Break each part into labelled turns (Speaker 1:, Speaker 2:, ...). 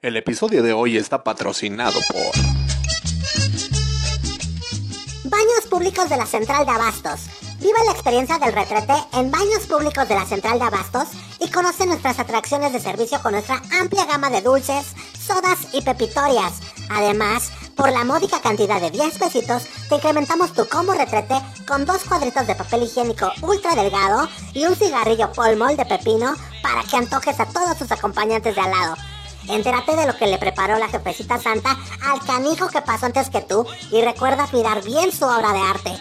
Speaker 1: El episodio de hoy está patrocinado por
Speaker 2: Baños Públicos de la Central de Abastos. Viva la experiencia del retrete en Baños Públicos de la Central de Abastos y conoce nuestras atracciones de servicio con nuestra amplia gama de dulces, sodas y pepitorias. Además, por la módica cantidad de 10 pesitos, te incrementamos tu combo retrete con dos cuadritos de papel higiénico ultra delgado y un cigarrillo polmol de pepino para que antojes a todos tus acompañantes de al lado. Entérate de lo que le preparó la jefecita santa al canijo que pasó antes que tú y recuerda mirar bien su obra de arte.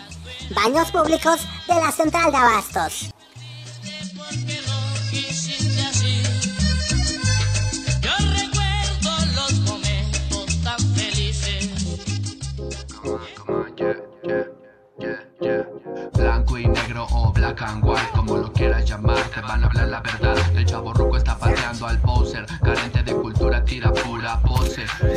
Speaker 2: Baños públicos de la Central de Abastos.
Speaker 3: O black and white, como lo quieras llamar, te van a hablar la verdad. El chavo ruco está pateando al poser, carente de cultura, tira pura.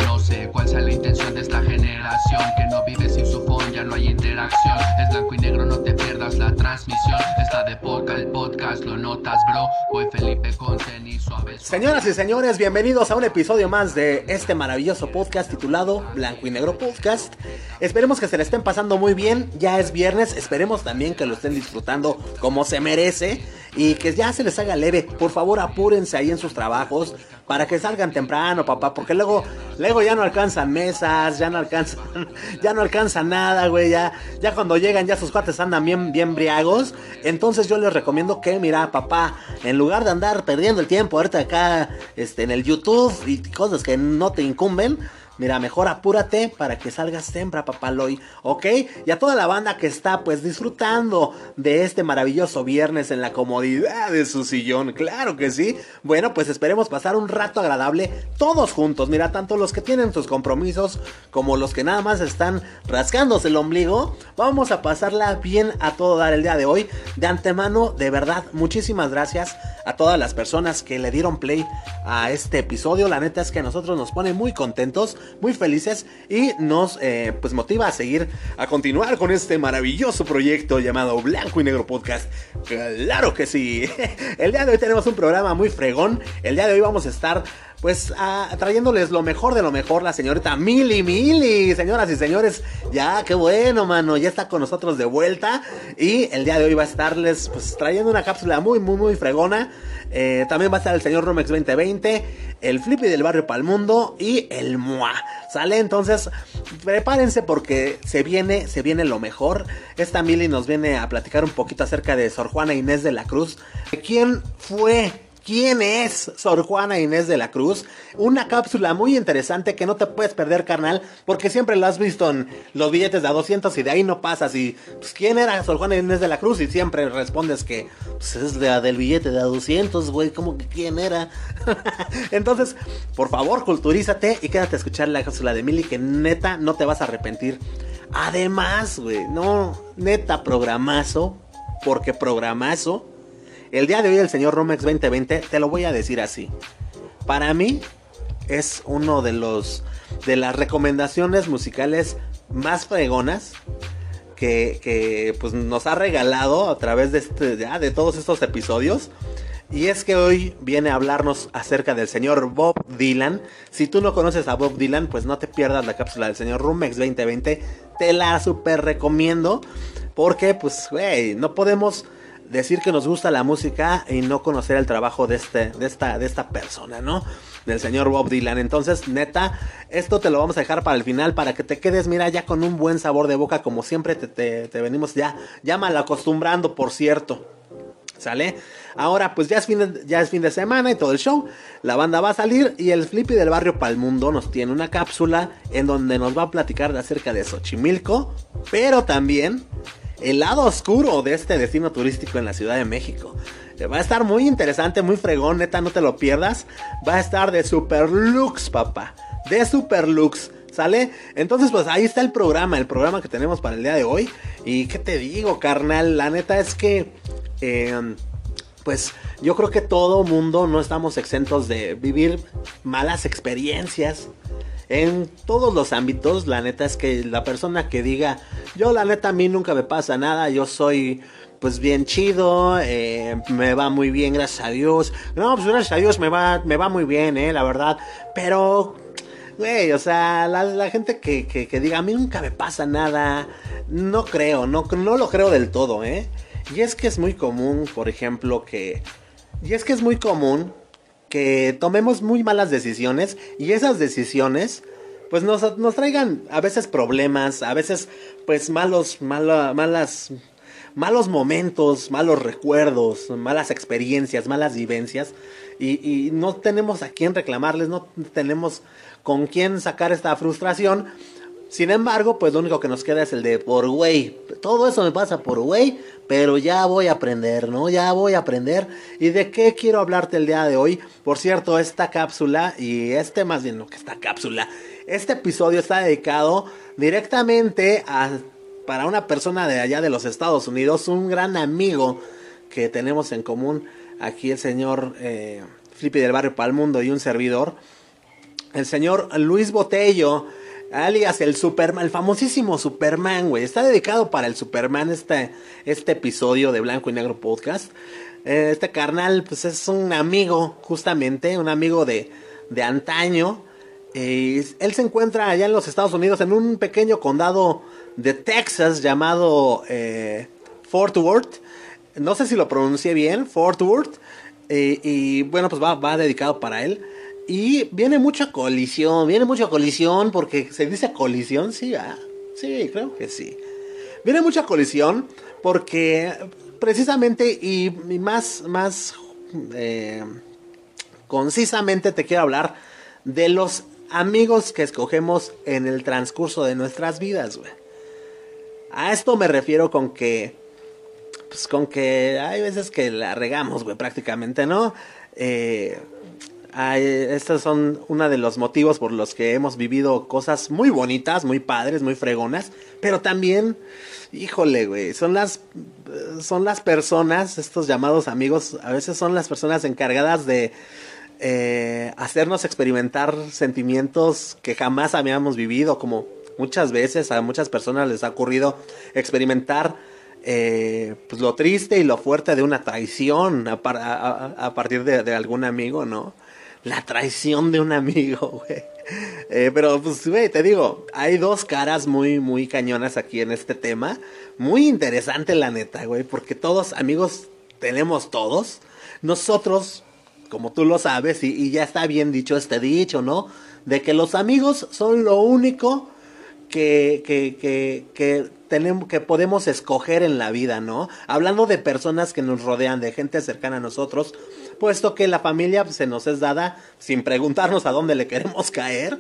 Speaker 3: No sé cuál sea la intención de esta generación, que no vive sin su phone, ya no hay interacción. Es blanco y negro, no te pierdas la transmisión. Está de poca el podcast, lo notas, bro. Voy Felipe con tenis suave.
Speaker 1: Señoras y señores, bienvenidos a un episodio más de este maravilloso podcast titulado Blanco y Negro Podcast. Esperemos que se le estén pasando muy bien, ya es viernes, esperemos también que lo estén disfrutando como se merece y que ya se les haga leve. Por favor, apúrense ahí en sus trabajos para que salgan temprano, papá, porque luego luego ya no alcanzan mesas, ya no alcanzan ya no alcanza nada, güey, ya ya cuando llegan ya sus cuates andan bien bien briagos. Entonces yo les recomiendo que mira, papá, en lugar de andar perdiendo el tiempo ahorita acá este en el YouTube y cosas que no te incumben, Mira, mejor apúrate para que salgas temprano, papaloy, ¿ok? Y a toda la banda que está pues disfrutando de este maravilloso viernes en la comodidad de su sillón, claro que sí. Bueno, pues esperemos pasar un rato agradable todos juntos. Mira, tanto los que tienen sus compromisos como los que nada más están rascándose el ombligo. Vamos a pasarla bien a todo dar el día de hoy. De antemano, de verdad, muchísimas gracias a todas las personas que le dieron play a este episodio. La neta es que a nosotros nos pone muy contentos, muy felices y nos eh, pues motiva a seguir, a continuar con este maravilloso proyecto llamado Blanco y Negro Podcast. Claro que sí. El día de hoy tenemos un programa muy fregón. El día de hoy vamos a estar pues trayéndoles lo mejor de lo mejor, la señorita Mili Mili, señoras y señores, ya, qué bueno, mano, ya está con nosotros de vuelta y el día de hoy va a estarles pues trayendo una cápsula muy, muy, muy fregona. Eh, también va a estar el señor Romex 2020, el Flippy del barrio Palmundo y el Mua. ¿Sale? Entonces, prepárense porque se viene, se viene lo mejor. Esta Mili nos viene a platicar un poquito acerca de Sor Juana Inés de la Cruz. ¿Quién fue? ¿Quién es Sor Juana Inés de la Cruz? Una cápsula muy interesante que no te puedes perder, carnal, porque siempre lo has visto en los billetes de a 200 y de ahí no pasas. Y, pues, ¿quién era Sor Juana Inés de la Cruz? Y siempre respondes que, pues, es la del billete de a 200, güey, ¿cómo que quién era? Entonces, por favor, culturízate y quédate a escuchar la cápsula de Mili, que neta no te vas a arrepentir. Además, güey, no, neta, programazo, porque programazo. El día de hoy el señor Romex 2020, te lo voy a decir así. Para mí es uno de los de las recomendaciones musicales más fregonas que, que, pues nos ha regalado a través de este ya, de todos estos episodios. Y es que hoy viene a hablarnos acerca del señor Bob Dylan. Si tú no conoces a Bob Dylan, pues no te pierdas la cápsula del señor Rumex 2020. Te la super recomiendo. Porque, pues, güey, no podemos decir que nos gusta la música y no conocer el trabajo de, este, de, esta, de esta persona, ¿no? Del señor Bob Dylan. Entonces, neta, esto te lo vamos a dejar para el final, para que te quedes, mira, ya con un buen sabor de boca, como siempre te, te, venimos ya, ya mal acostumbrando, por cierto. ¿Sale? Ahora, pues ya es, fin de, ya es fin de semana y todo el show. La banda va a salir y el Flippy del barrio Palmundo nos tiene una cápsula en donde nos va a platicar acerca de Xochimilco, pero también el lado oscuro de este destino turístico en la Ciudad de México. Va a estar muy interesante, muy fregón, neta, no te lo pierdas. Va a estar de Super Lux, papá. De Super Lux. ¿Sale? Entonces, pues ahí está el programa, el programa que tenemos para el día de hoy. Y qué te digo, carnal, la neta es que... Eh, pues yo creo que todo mundo no estamos exentos de vivir malas experiencias en todos los ámbitos. La neta es que la persona que diga, yo la neta a mí nunca me pasa nada, yo soy pues bien chido, eh, me va muy bien, gracias a Dios. No, pues gracias a Dios me va, me va muy bien, eh, la verdad. Pero, güey, o sea, la, gente que, que, que diga, a mí nunca me pasa nada, no creo, no, no lo creo del todo, eh. Y es que es muy común, por ejemplo, que... Y es que es muy común que tomemos muy malas decisiones y esas decisiones pues nos, nos traigan a veces problemas, a veces pues malos, mala- malas, malos momentos, malos recuerdos, malas experiencias, malas vivencias y, y no tenemos a quién reclamarles, no tenemos con quién sacar esta frustración. Sin embargo, pues lo único que nos queda es el de por güey. Todo eso me pasa por güey, pero ya voy a aprender, ¿no? Ya voy a aprender. ¿Y de qué quiero hablarte el día de hoy? Por cierto, esta cápsula y este más bien, no que esta cápsula, este episodio está dedicado directamente a para una persona de allá de los Estados Unidos, un gran amigo que tenemos en común aquí el señor eh, Flippy del Barrio Palmundo y un servidor el señor Luis Botello, alias el Superman, el famosísimo Superman, güey. Está dedicado para el Superman este, este episodio de Blanco y Negro Podcast. Eh, este carnal, pues es un amigo, justamente, un amigo de, de antaño. Eh, él se encuentra allá en los Estados Unidos, en un pequeño condado de Texas llamado eh, Fort Worth. No sé si lo pronuncié bien, Fort Worth. Eh, y bueno, pues va, va dedicado para él. Y viene mucha colisión, viene mucha colisión porque se dice colisión, sí, ah, sí, creo que sí. Viene mucha colisión porque precisamente y, más, más eh, concisamente te quiero hablar de los amigos que escogemos en el transcurso de nuestras vidas, güey. A esto me refiero con que, pues con que hay veces que la regamos, güey, prácticamente, ¿no? Eh, hay- estos son uno de los motivos por los que hemos vivido cosas muy bonitas, muy padres, muy fregonas, pero también, híjole, güey, son las, son las personas, estos llamados amigos, a veces son las personas encargadas de eh, hacernos experimentar sentimientos que jamás habíamos vivido, como muchas veces a muchas personas les ha ocurrido experimentar eh, pues lo triste y lo fuerte de una traición a, par- a- a- a partir de algún amigo, ¿no? La traición de un amigo, güey. Eh, pero, pues, güey, te digo, hay dos caras muy, muy cañonas aquí en este tema. Muy interesante, la neta, güey, porque todos, amigos, tenemos todos. Nosotros, como tú lo sabes, y, ya está bien dicho este dicho, ¿no? De que los amigos son lo único que, que, que tenemos, que podemos escoger en la vida, ¿no? Hablando de personas que nos rodean, de gente cercana a nosotros, puesto que la familia pues, se nos es dada sin preguntarnos a dónde le queremos caer,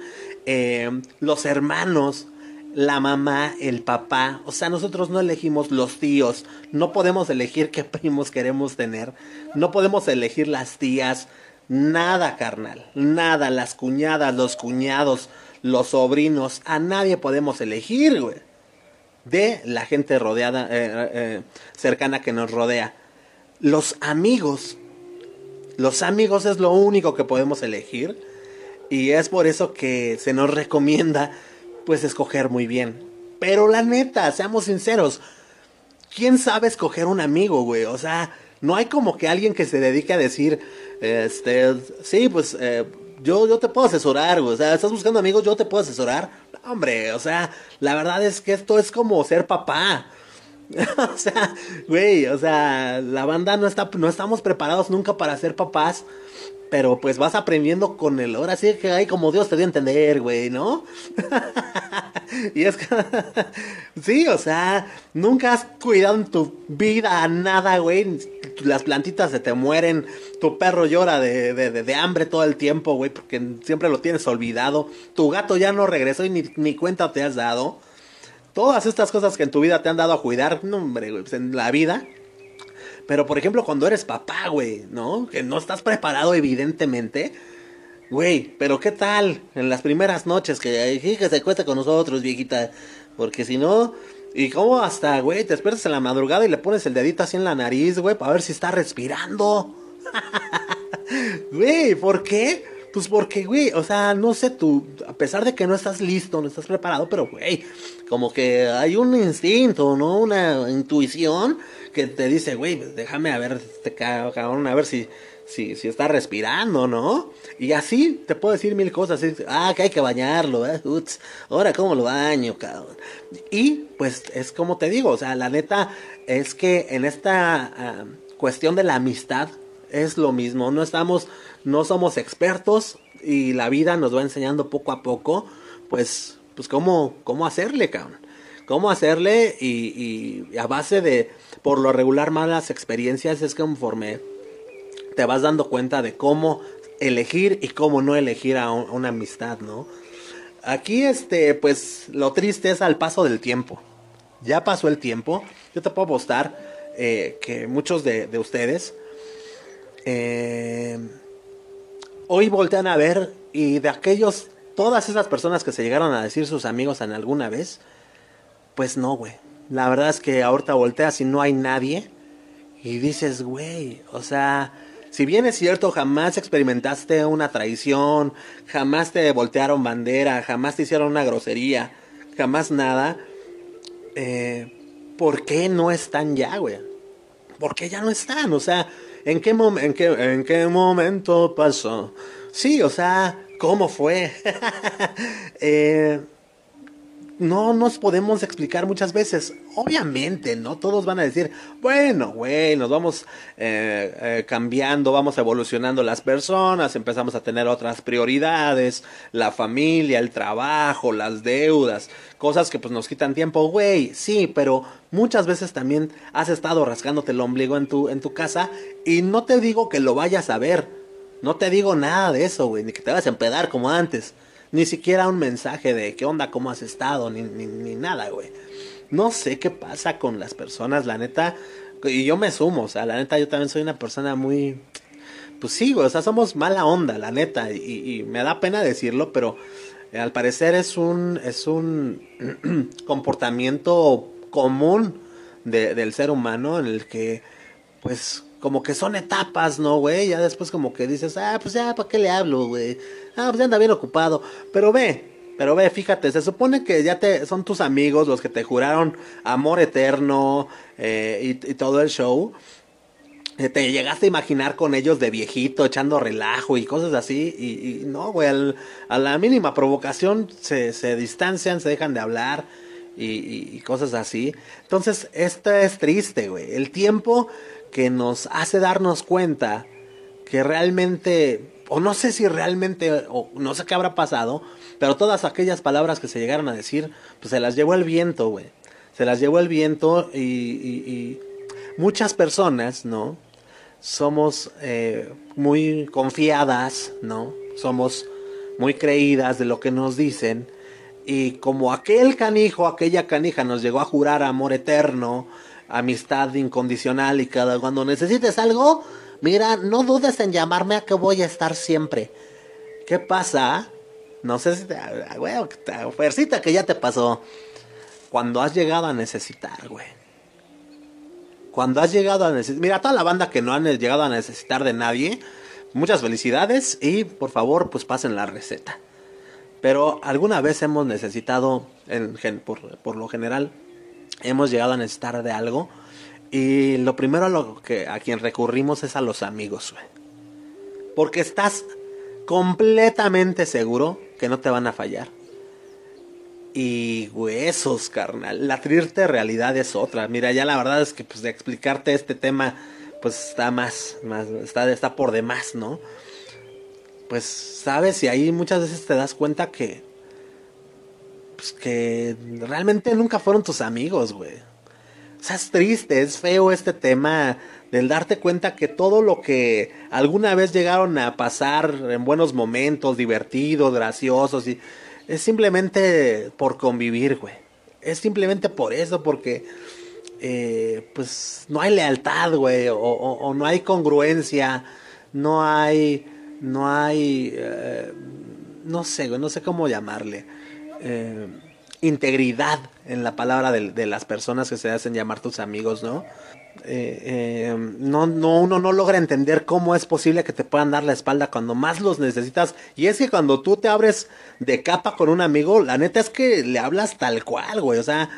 Speaker 1: eh, los hermanos, la mamá, el papá, o sea, nosotros no elegimos los tíos, no podemos elegir qué primos queremos tener, no podemos elegir las tías, nada, carnal, nada, las cuñadas, los cuñados, los sobrinos, a nadie podemos elegir, güey, de la gente rodeada, eh, eh, cercana que nos rodea. Los amigos, los amigos es lo único que podemos elegir y es por eso que se nos recomienda pues escoger muy bien. Pero la neta, seamos sinceros, ¿quién sabe escoger un amigo, güey? O sea, no hay como que alguien que se dedique a decir, este, sí, pues eh, yo, yo te puedo asesorar, güey. O sea, estás buscando amigos, yo te puedo asesorar. Hombre, o sea, la verdad es que esto es como ser papá. o sea, güey, o sea, la banda no está, no estamos preparados nunca para ser papás. Pero pues vas aprendiendo con el. Ahora sí que hay como Dios te dio a entender, güey, ¿no? y es que. sí, o sea, nunca has cuidado en tu vida nada, güey. Las plantitas se te mueren. Tu perro llora de, de, de- de hambre todo el tiempo, güey, porque siempre lo tienes olvidado. Tu gato ya no regresó y ni, ni cuenta te has dado. Todas estas cosas que en tu vida te han dado a cuidar, no, hombre, güey, pues en la vida. Pero por ejemplo, cuando eres papá, güey, ¿no? Que no estás preparado, evidentemente. Güey, pero ¿qué tal en las primeras noches que, se cuesta con nosotros, viejita? Porque si no, y cómo hasta, güey, te esperas en la madrugada y le pones el dedito así en la nariz, güey, para ver si está respirando. Güey, ¿por qué? Pues porque, güey, o sea, no sé tú, a pesar de que no estás listo, no estás preparado, pero, güey, como que hay un instinto, ¿no? Una intuición que te dice, güey, déjame a ver, este ca- cabrón, a ver si, si, si está respirando, ¿no? Y así te puedo decir mil cosas. ah, que hay que bañarlo, ¿eh? Uts, ahora, ¿cómo lo baño, cabrón? Y, pues, es como te digo, o sea, la neta es que en esta ah, cuestión de la amistad es lo mismo. No estamos, no somos expertos y la vida nos va enseñando poco a poco, pues, pues cómo, cómo hacerle, cabrón. Cómo hacerle y, a base de, por lo regular, malas experiencias es conforme te vas dando cuenta de cómo elegir y cómo no elegir a un- una amistad, ¿no? Aquí, este, pues, lo triste es al paso del tiempo. Ya pasó el tiempo. Yo te puedo apostar eh, que muchos de, de ustedes eh, hoy voltean a ver y de aquellos, todas esas personas que se llegaron a decir sus amigos en alguna vez, pues no, güey. La verdad es que ahorita volteas y no hay nadie y dices, güey, o sea, si bien es cierto, jamás experimentaste una traición, jamás te voltearon bandera, jamás te hicieron una grosería, jamás nada, eh, ¿por qué no están ya, güey? ¿Por qué ya no están? O sea, ¿en qué, en qué, en qué momento pasó? Sí, o sea, ¿cómo fue? Eh, no nos podemos explicar muchas veces. Obviamente, ¿no? Todos van a decir, bueno, güey, nos vamos eh, eh, cambiando, vamos evolucionando las personas, empezamos a tener otras prioridades, la familia, el trabajo, las deudas, cosas que pues nos quitan tiempo, güey, sí, pero muchas veces también has estado rascándote el ombligo en tu, en tu casa y no te digo que lo vayas a ver, no te digo nada de eso, güey, ni que te vas a empedar como antes. Ni siquiera un mensaje de qué onda, cómo has estado, ni, ni, ni nada, güey. No sé qué pasa con las personas, la neta. Y yo me sumo, o sea, la neta, yo también soy una persona muy. Pues sí, güey, o sea, somos mala onda, la neta. Y, y me da pena decirlo, pero eh, al parecer es un. Es un comportamiento común de- del ser humano en el que, pues, como que son etapas, ¿no, güey? Ya después como que dices, ah, pues ya, ¿para qué le hablo, güey? Ah, pues ya anda bien ocupado. Pero ve, pero ve, fíjate, se supone que ya te son tus amigos los que te juraron amor eterno eh, y, todo el show. Eh, Te llegaste a imaginar con ellos de viejito, echando relajo y cosas así. Y, no, güey, al- a la mínima provocación se, se distancian, se dejan de hablar y- y cosas así. Entonces, esto es triste, güey. El tiempo que nos hace darnos cuenta que realmente, o no sé si realmente, o no sé qué habrá pasado, pero todas aquellas palabras que se llegaron a decir, pues se las llevó el viento, güey. Se las llevó el viento y, muchas personas, ¿no? Somos eh, muy confiadas, ¿no? Somos muy creídas de lo que nos dicen. Y como aquel canijo, aquella canija nos llegó a jurar amor eterno, amistad incondicional y cada cuando necesites algo, mira, no dudes en llamarme a que voy a estar siempre. ¿Qué pasa? No sé si te, ah, güey, te- fuercita que ya te pasó. Cuando has llegado a necesitar, güey. Cuando has llegado a necesitar... Mira, toda la banda que no han llegado a necesitar de nadie, muchas felicidades y por favor, pues pasen la receta. Pero alguna vez hemos necesitado, por lo general, hemos llegado a necesitar de algo. Y lo primero a, lo que, a quien recurrimos es a los amigos, güey. Porque estás completamente seguro que no te van a fallar. Y huesos, carnal. La triste realidad es otra. Mira, ya la verdad es que pues de explicarte este tema, pues está más, más, está, está por demás, ¿no? Pues, sabes, y ahí muchas veces te das cuenta que, pues que realmente nunca fueron tus amigos, güey. O sea, es triste, es feo este tema del darte cuenta que todo lo que alguna vez llegaron a pasar en buenos momentos, divertidos, graciosos, y es simplemente por convivir, güey. Es simplemente por eso, porque eh, pues no hay lealtad, güey, o, no hay congruencia, no hay, no hay, eh, no sé, güey, no sé cómo llamarle. Eh, integridad en la palabra de, las personas que se hacen llamar tus amigos, ¿no? Eh, eh, no, no, uno no logra entender cómo es posible que te puedan dar la espalda cuando más los necesitas. Y es que cuando tú te abres de capa con un amigo, la neta es que le hablas tal cual, güey. O sea,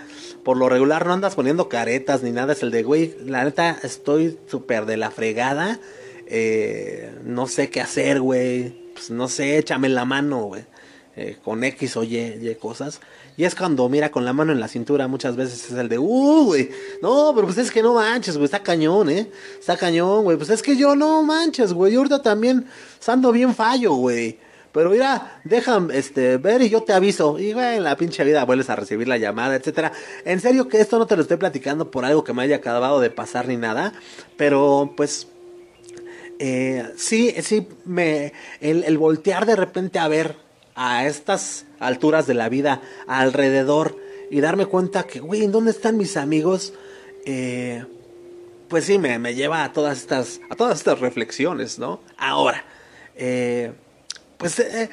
Speaker 1: por lo regular no andas poniendo caretas ni nada. Es el de, güey, la neta estoy súper de la fregada. Eh, no sé qué hacer, güey. Pues no sé, échame la mano, güey. Eh, con X o y, y cosas. Y es cuando mira con la mano en la cintura muchas veces es el de, uh, güey, no, pero pues es que no manches, güey, está cañón, ¿eh? Está cañón, güey, pues es que yo no manches, güey, ahorita también ando bien fallo, güey. Pero mira, deja este, ver y yo te aviso. Y güey, en la pinche vida vuelves a recibir la llamada, etcétera. En serio que esto no te lo estoy platicando por algo que me haya acabado de pasar ni nada. Pero pues eh, sí, sí, me, el, el, voltear de repente a ver a estas alturas de la vida alrededor y darme cuenta que, güey, ¿en dónde están mis amigos? Eh, pues sí, me, me, lleva a todas estas, a todas estas reflexiones, ¿no? Ahora, eh, pues eh,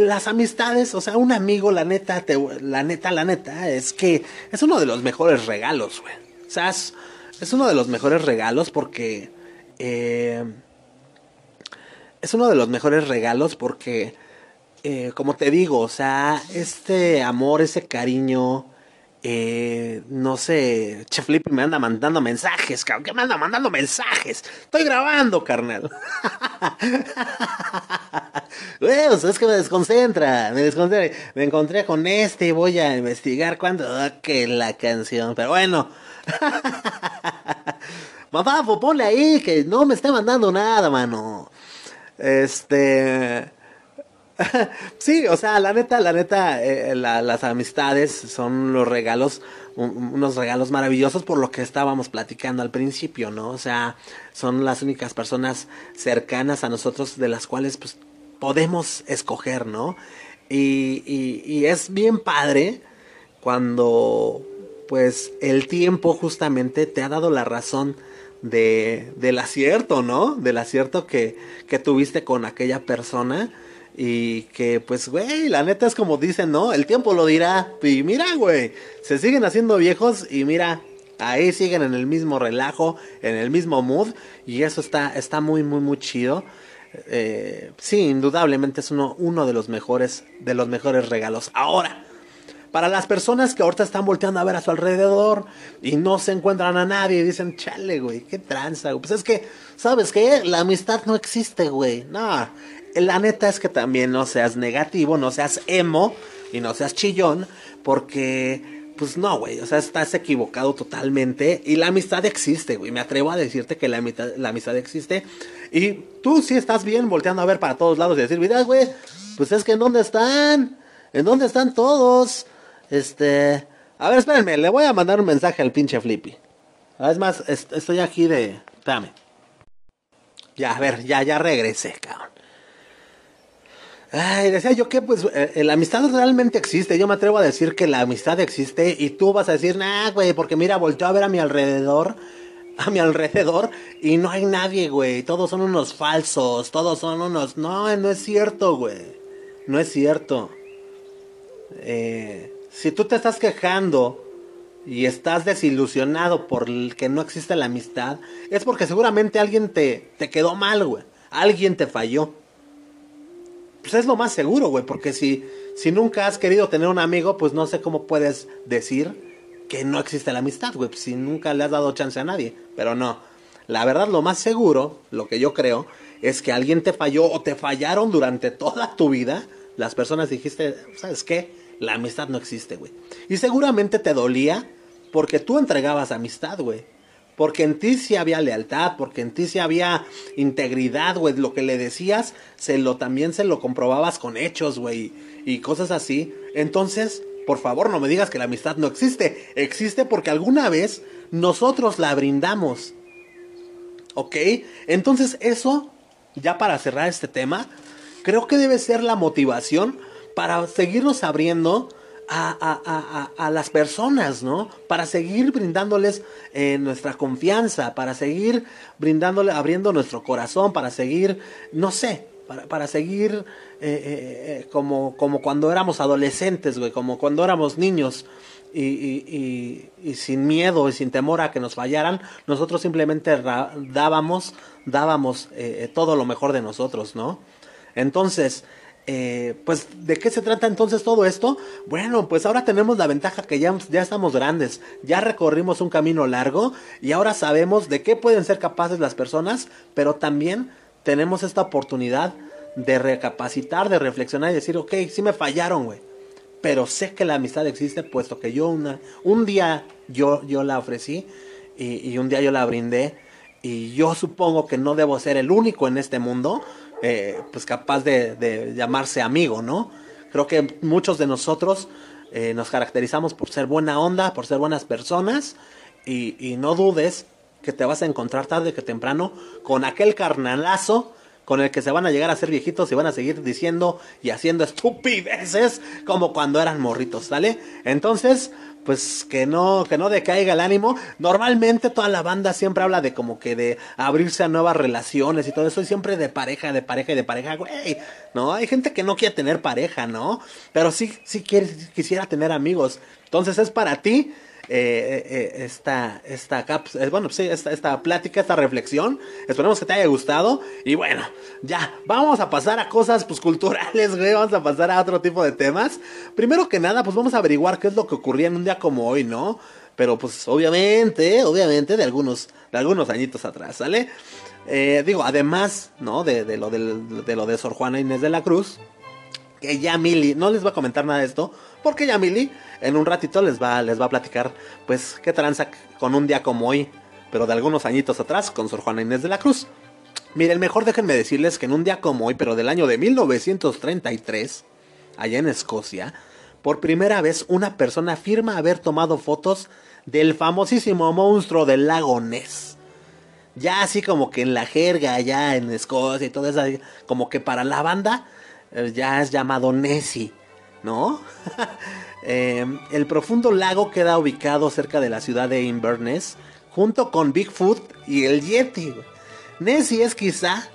Speaker 1: las amistades, o sea, un amigo, la neta, te, la neta, la neta, es que es uno de los mejores regalos, güey. O sea, es, es, uno de los mejores regalos porque... Eh, es uno de los mejores regalos porque eh, como te digo, o sea, este amor, ese cariño, eh, no sé, Chef Flippy me anda mandando mensajes, cabrón, que me anda mandando mensajes. Estoy grabando, carnal. Bueno, es que me desconcentra, me desconcentra. Me encontré con este y voy a investigar cuándo oh, que la canción. Pero bueno. Mamá, pues ponle ahí que no me esté mandando nada, mano. Este sí, o sea, la neta, la neta, eh, la, las amistades son los regalos, un, unos regalos maravillosos por lo que estábamos platicando al principio, ¿no? O sea, son las únicas personas cercanas a nosotros de las cuales pues podemos escoger, ¿no? Y, y, y es bien padre cuando pues el tiempo justamente te ha dado la razón de, del acierto, ¿no? Del acierto que, que tuviste con aquella persona y que, pues, güey, la neta es como dicen, ¿no? El tiempo lo dirá. Y mira, güey, se siguen haciendo viejos y mira, ahí siguen en el mismo relajo, en el mismo mood. Y eso está, está muy, muy, muy chido. Eh, sí, indudablemente es uno, uno de los mejores, de los mejores regalos. Ahora, para las personas que ahorita están volteando a ver a su alrededor y no se encuentran a nadie y dicen, chale, güey, qué tranza. Pues es que, ¿sabes qué? La amistad no existe, güey. No, la neta es que también no seas negativo, no seas emo y no seas chillón, porque, pues no, güey, o sea, estás equivocado totalmente y la amistad existe, güey. Me atrevo a decirte que la, amistad, la amistad existe y tú sí estás bien volteando a ver para todos lados y decir, mira, güey, pues es que ¿en dónde están? ¿En dónde están todos? Este... A ver, espérenme, le voy a mandar un mensaje al pinche Flippy. Es más, estoy aquí de... Espérame. Ya, a ver, ya, ya regresé, cabrón. Ay, decía yo que pues eh, la amistad realmente existe. Yo me atrevo a decir que la amistad existe y tú vas a decir, nah, güey, porque mira, volteo a ver a mi alrededor, a mi alrededor y no hay nadie, güey. Todos son unos falsos, todos son unos... No, no es cierto, güey. No es cierto. Eh, si tú te estás quejando y estás desilusionado por que no existe la amistad, es porque seguramente alguien te, te quedó mal, güey. Alguien te falló pues es lo más seguro, güey, porque si, si nunca has querido tener un amigo, pues no sé cómo puedes decir que no existe la amistad, güey, si nunca le has dado chance a nadie, pero no. La verdad, lo más seguro, lo que yo creo, es que alguien te falló o te fallaron durante toda tu vida. Las personas dijiste, ¿sabes qué? La amistad no existe, güey. Y seguramente te dolía porque tú entregabas amistad, güey. Porque en ti sí había lealtad, porque en ti sí había integridad, güey. Lo que le decías, se lo, también se lo comprobabas con hechos, güey. Y cosas así. Entonces, por favor, no me digas que la amistad no existe. Existe porque alguna vez nosotros la brindamos. ¿Ok? Entonces, eso, ya para cerrar este tema, creo que debe ser la motivación para seguirnos abriendo a, a, a, las personas, ¿no? Para seguir brindándoles eh, nuestra confianza, para seguir brindándole, abriendo nuestro corazón, para seguir, no sé, para, para seguir eh, eh, eh, como, como cuando éramos adolescentes, güey, como cuando éramos niños. Y, y, sin miedo y sin temor a que nos fallaran, nosotros simplemente dábamos, dábamos todo lo mejor de nosotros, ¿no? Entonces, eh, pues, ¿de qué se trata entonces todo esto? Bueno, pues ahora tenemos la ventaja que ya, ya estamos grandes, ya recorrimos un camino largo y ahora sabemos de qué pueden ser capaces las personas, pero también tenemos esta oportunidad de recapacitar, de reflexionar y decir, ok, sí me fallaron, güey. Pero sé que la amistad existe, puesto que yo una, un día yo, yo la ofrecí y, y un día yo la brindé. Y yo supongo que no debo ser el único en este mundo, eh, pues capaz de, llamarse amigo, ¿no? Creo que muchos de nosotros eh, nos caracterizamos por ser buena onda, por ser buenas personas. Y, y no dudes que te vas a encontrar tarde que temprano con aquel carnalazo con el que se van a llegar a ser viejitos y van a seguir diciendo y haciendo estupideces como cuando eran morritos, ¿sale? Entonces, pues que no, que no decaiga el ánimo. Normalmente toda la banda siempre habla de como que de abrirse a nuevas relaciones y todo eso, y siempre de pareja, de pareja y de pareja, güey. No, hay gente que no quiere tener pareja, ¿no? Pero sí, sí quisiera tener amigos. Entonces es para ti eh, eh, esta, esta, caps- eh, bueno, sí, esta, esta plática, esta reflexión. Esperemos que te haya gustado. Y bueno, ya, vamos a pasar a cosas pues culturales. Vamos a pasar a otro tipo de temas. Primero que nada, pues vamos a averiguar qué es lo que ocurría en un día como hoy, ¿no? Pero pues obviamente, obviamente de algunos, de algunos añitos atrás, ¿sale? Eh, digo, además, ¿no? De, de lo del- de lo de Sor Juana Inés de la Cruz que ya Mili, no les voy a comentar nada de esto, porque ya Mili en un ratito les va, les va a platicar, pues, qué tranza con un día como hoy, pero de algunos añitos atrás, con Sor Juana Inés de la Cruz. Miren, mejor déjenme decirles que en un día como hoy, pero del año de 1933, allá en Escocia, por primera vez una persona afirma haber tomado fotos del famosísimo monstruo del lago Ness ya así como que en la jerga, ya en Escocia y todo eso, como que para la banda eh, ya es llamado Nessie, ¿no? Eh, el profundo lago queda ubicado cerca de la ciudad de Inverness, junto con Bigfoot y el Yeti. Nessie es quizá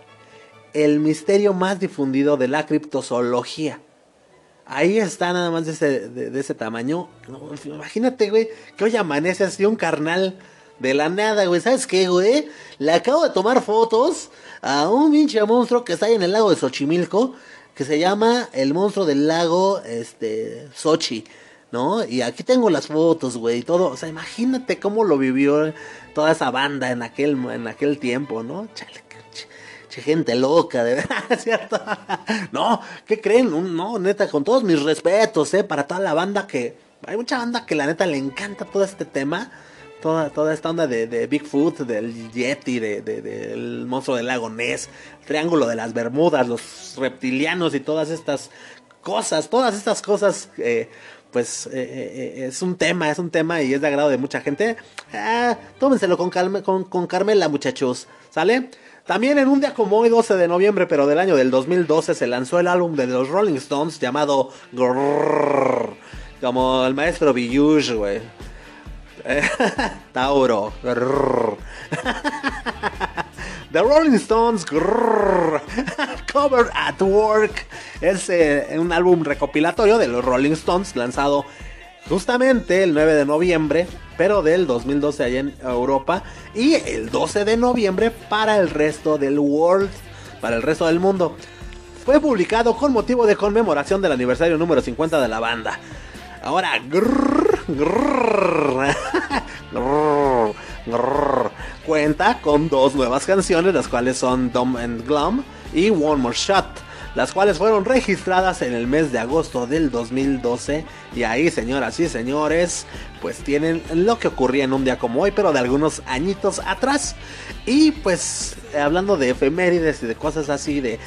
Speaker 1: el misterio más difundido de la criptozoología. Ahí está nada más de ese, de, de ese tamaño. Imagínate, güey, que hoy amanece así un carnal de la nada, güey. ¿Sabes qué, güey? Le acabo de tomar fotos a un pinche monstruo que está ahí en el lago de Xochimilco, que se llama el monstruo del lago, este, Sochi, ¿no? Y aquí tengo las fotos, güey, y todo. O sea, imagínate cómo lo vivió toda esa banda en aquel, en aquel tiempo, ¿no? Chale, che- gente loca, de verdad, ¿cierto? no, ¿qué creen? No, neta, con todos mis respetos, ¿eh? Para toda la banda que... Hay mucha banda que la neta le encanta todo este tema. Toda, toda esta onda de, de Bigfoot, del Yeti, de, de- del monstruo del lago Ness, Triángulo de las Bermudas, los reptilianos y todas estas cosas, todas estas cosas, eh, pues eh, eh, es un tema, es un tema y es de agrado de mucha gente. Ah, tómenselo con, con, con Carmela, muchachos, ¿sale? También en un día como hoy, 12 de noviembre, pero del año del 2012, se lanzó el álbum de los Rolling Stones llamado Grrrr, como el maestro Biyush, güey. Tauro. The Rolling Stones Cover at Work es eh, un álbum recopilatorio de los Rolling Stones lanzado justamente el 9 de noviembre, pero del 2012 allá en Europa y el 12 de noviembre para el resto del world, para el resto del mundo. Fue publicado con motivo de conmemoración del aniversario número 50 de la banda. Ahora, grrr, cuenta con dos nuevas canciones, las cuales son Dumb and Glum y One More Shot, las cuales fueron registradas en el mes de agosto del 2012. Y ahí, señoras y señores, pues tienen lo que ocurría en un día como hoy, pero de algunos añitos atrás. Y pues, hablando de efemérides y de cosas así, de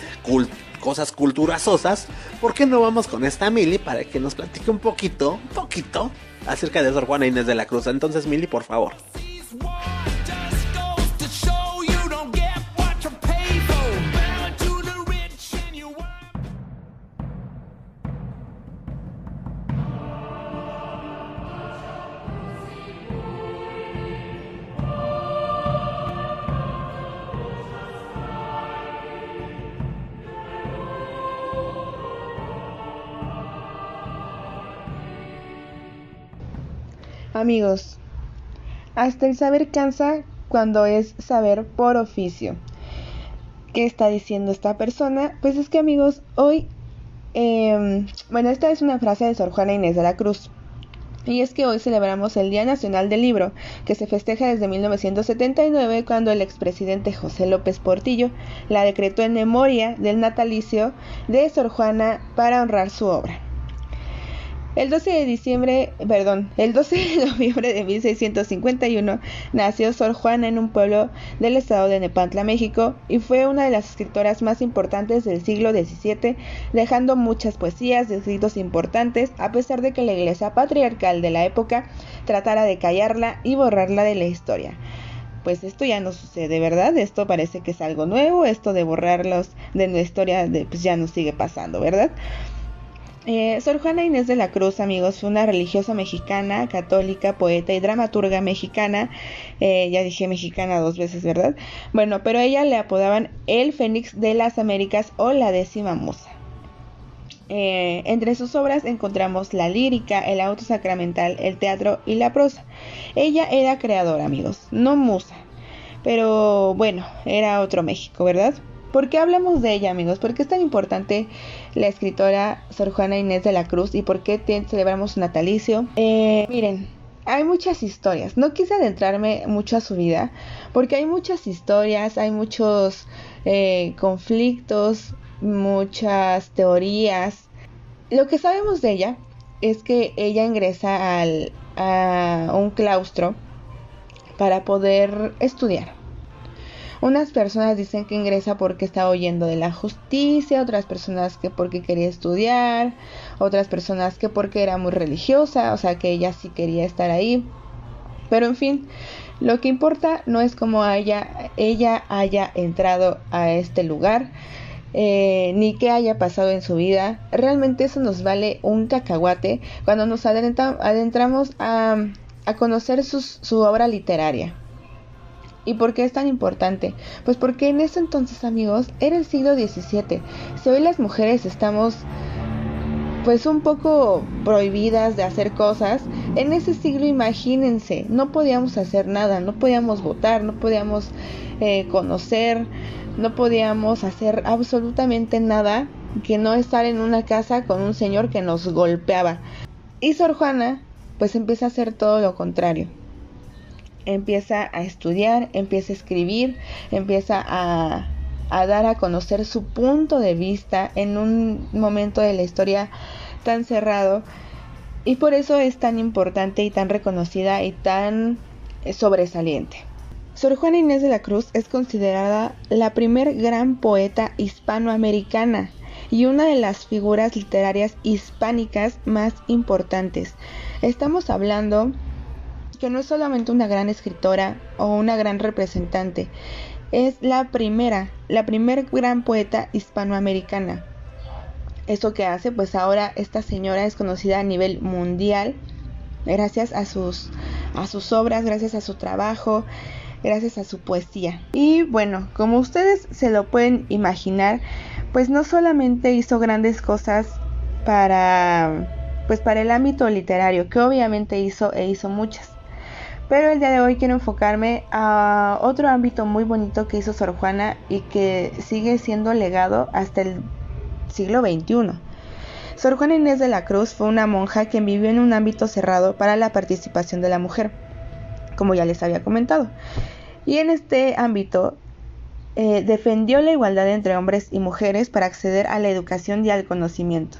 Speaker 1: cosas culturasosas, ¿por qué no vamos con esta Mili para que nos platique un poquito, un poquito acerca de Sor Juana Inés de la Cruz? Entonces, Mili, por favor.
Speaker 4: Amigos, hasta el saber cansa cuando es saber por oficio. ¿Qué está diciendo esta persona? Pues es que amigos, hoy, eh, bueno, esta es una frase de Sor Juana Inés de la Cruz. Y es que hoy celebramos el Día Nacional del Libro, que se festeja desde 1979 cuando el expresidente José López Portillo la decretó en memoria del natalicio de Sor Juana para honrar su obra. El 12 de diciembre, perdón, el 12 de noviembre de 1651 nació Sor Juana en un pueblo del estado de Nepantla, México, y fue una de las escritoras más importantes del siglo XVII, dejando muchas poesías y escritos importantes, a pesar de que la iglesia patriarcal de la época tratara de callarla y borrarla de la historia. Pues esto ya no sucede, ¿verdad? Esto parece que es algo nuevo, esto de borrarlos de nuestra historia de, pues ya nos sigue pasando, ¿verdad? Eh, Sor Juana Inés de la Cruz, amigos, fue una religiosa mexicana, católica, poeta y dramaturga mexicana. Eh, ya dije mexicana dos veces, ¿verdad? Bueno, pero ella le apodaban el Fénix de las Américas o la décima musa. Eh, entre sus obras encontramos la lírica, el auto sacramental, el teatro y la prosa. Ella era creadora, amigos, no musa. Pero bueno, era otro México, ¿verdad? ¿Por qué hablamos de ella, amigos? ¿Por qué es tan importante la escritora Sor Juana Inés de la Cruz y por qué celebramos su natalicio? Eh, miren, hay muchas historias. No quise adentrarme mucho a su vida porque hay muchas historias, hay muchos eh, conflictos, muchas teorías. Lo que sabemos de ella es que ella ingresa al, a un claustro para poder estudiar. Unas personas dicen que ingresa porque está huyendo de la justicia, otras personas que porque quería estudiar, otras personas que porque era muy religiosa, o sea que ella sí quería estar ahí. Pero en fin, lo que importa no es cómo haya, ella haya entrado a este lugar, eh, ni qué haya pasado en su vida. Realmente eso nos vale un cacahuate cuando nos adentra- adentramos a, conocer su obra literaria. ¿Y por qué es tan importante? Pues porque en ese entonces, amigos, era el siglo XVII. Si hoy las mujeres estamos pues un poco prohibidas de hacer cosas, en ese siglo imagínense, no podíamos hacer nada, no podíamos votar, no podíamos eh, conocer, no podíamos hacer absolutamente nada que no estar en una casa con un señor que nos golpeaba. Y Sor Juana pues empieza a hacer todo lo contrario empieza a estudiar, empieza a escribir, empieza a, dar a conocer su punto de vista en un momento de la historia tan cerrado y por eso es tan importante y tan reconocida y tan sobresaliente. Sor Juana Inés de la Cruz es considerada la primer gran poeta hispanoamericana y una de las figuras literarias hispánicas más importantes. Estamos hablando que no es solamente una gran escritora o una gran representante, es la primera, la primer gran poeta hispanoamericana. Eso que hace, pues ahora esta señora es conocida a nivel mundial gracias a sus a sus obras, gracias a su trabajo, gracias a su poesía. Y bueno, como ustedes se lo pueden imaginar, pues no solamente hizo grandes cosas para pues para el ámbito literario, que obviamente hizo e hizo muchas. Pero el día de hoy quiero enfocarme a otro ámbito muy bonito que hizo Sor Juana y que sigue siendo legado hasta el siglo XXI. Sor Juana Inés de la Cruz fue una monja que vivió en un ámbito cerrado para la participación de la mujer, como ya les había comentado. Y en este ámbito eh, defendió la igualdad entre hombres y mujeres para acceder a la educación y al conocimiento.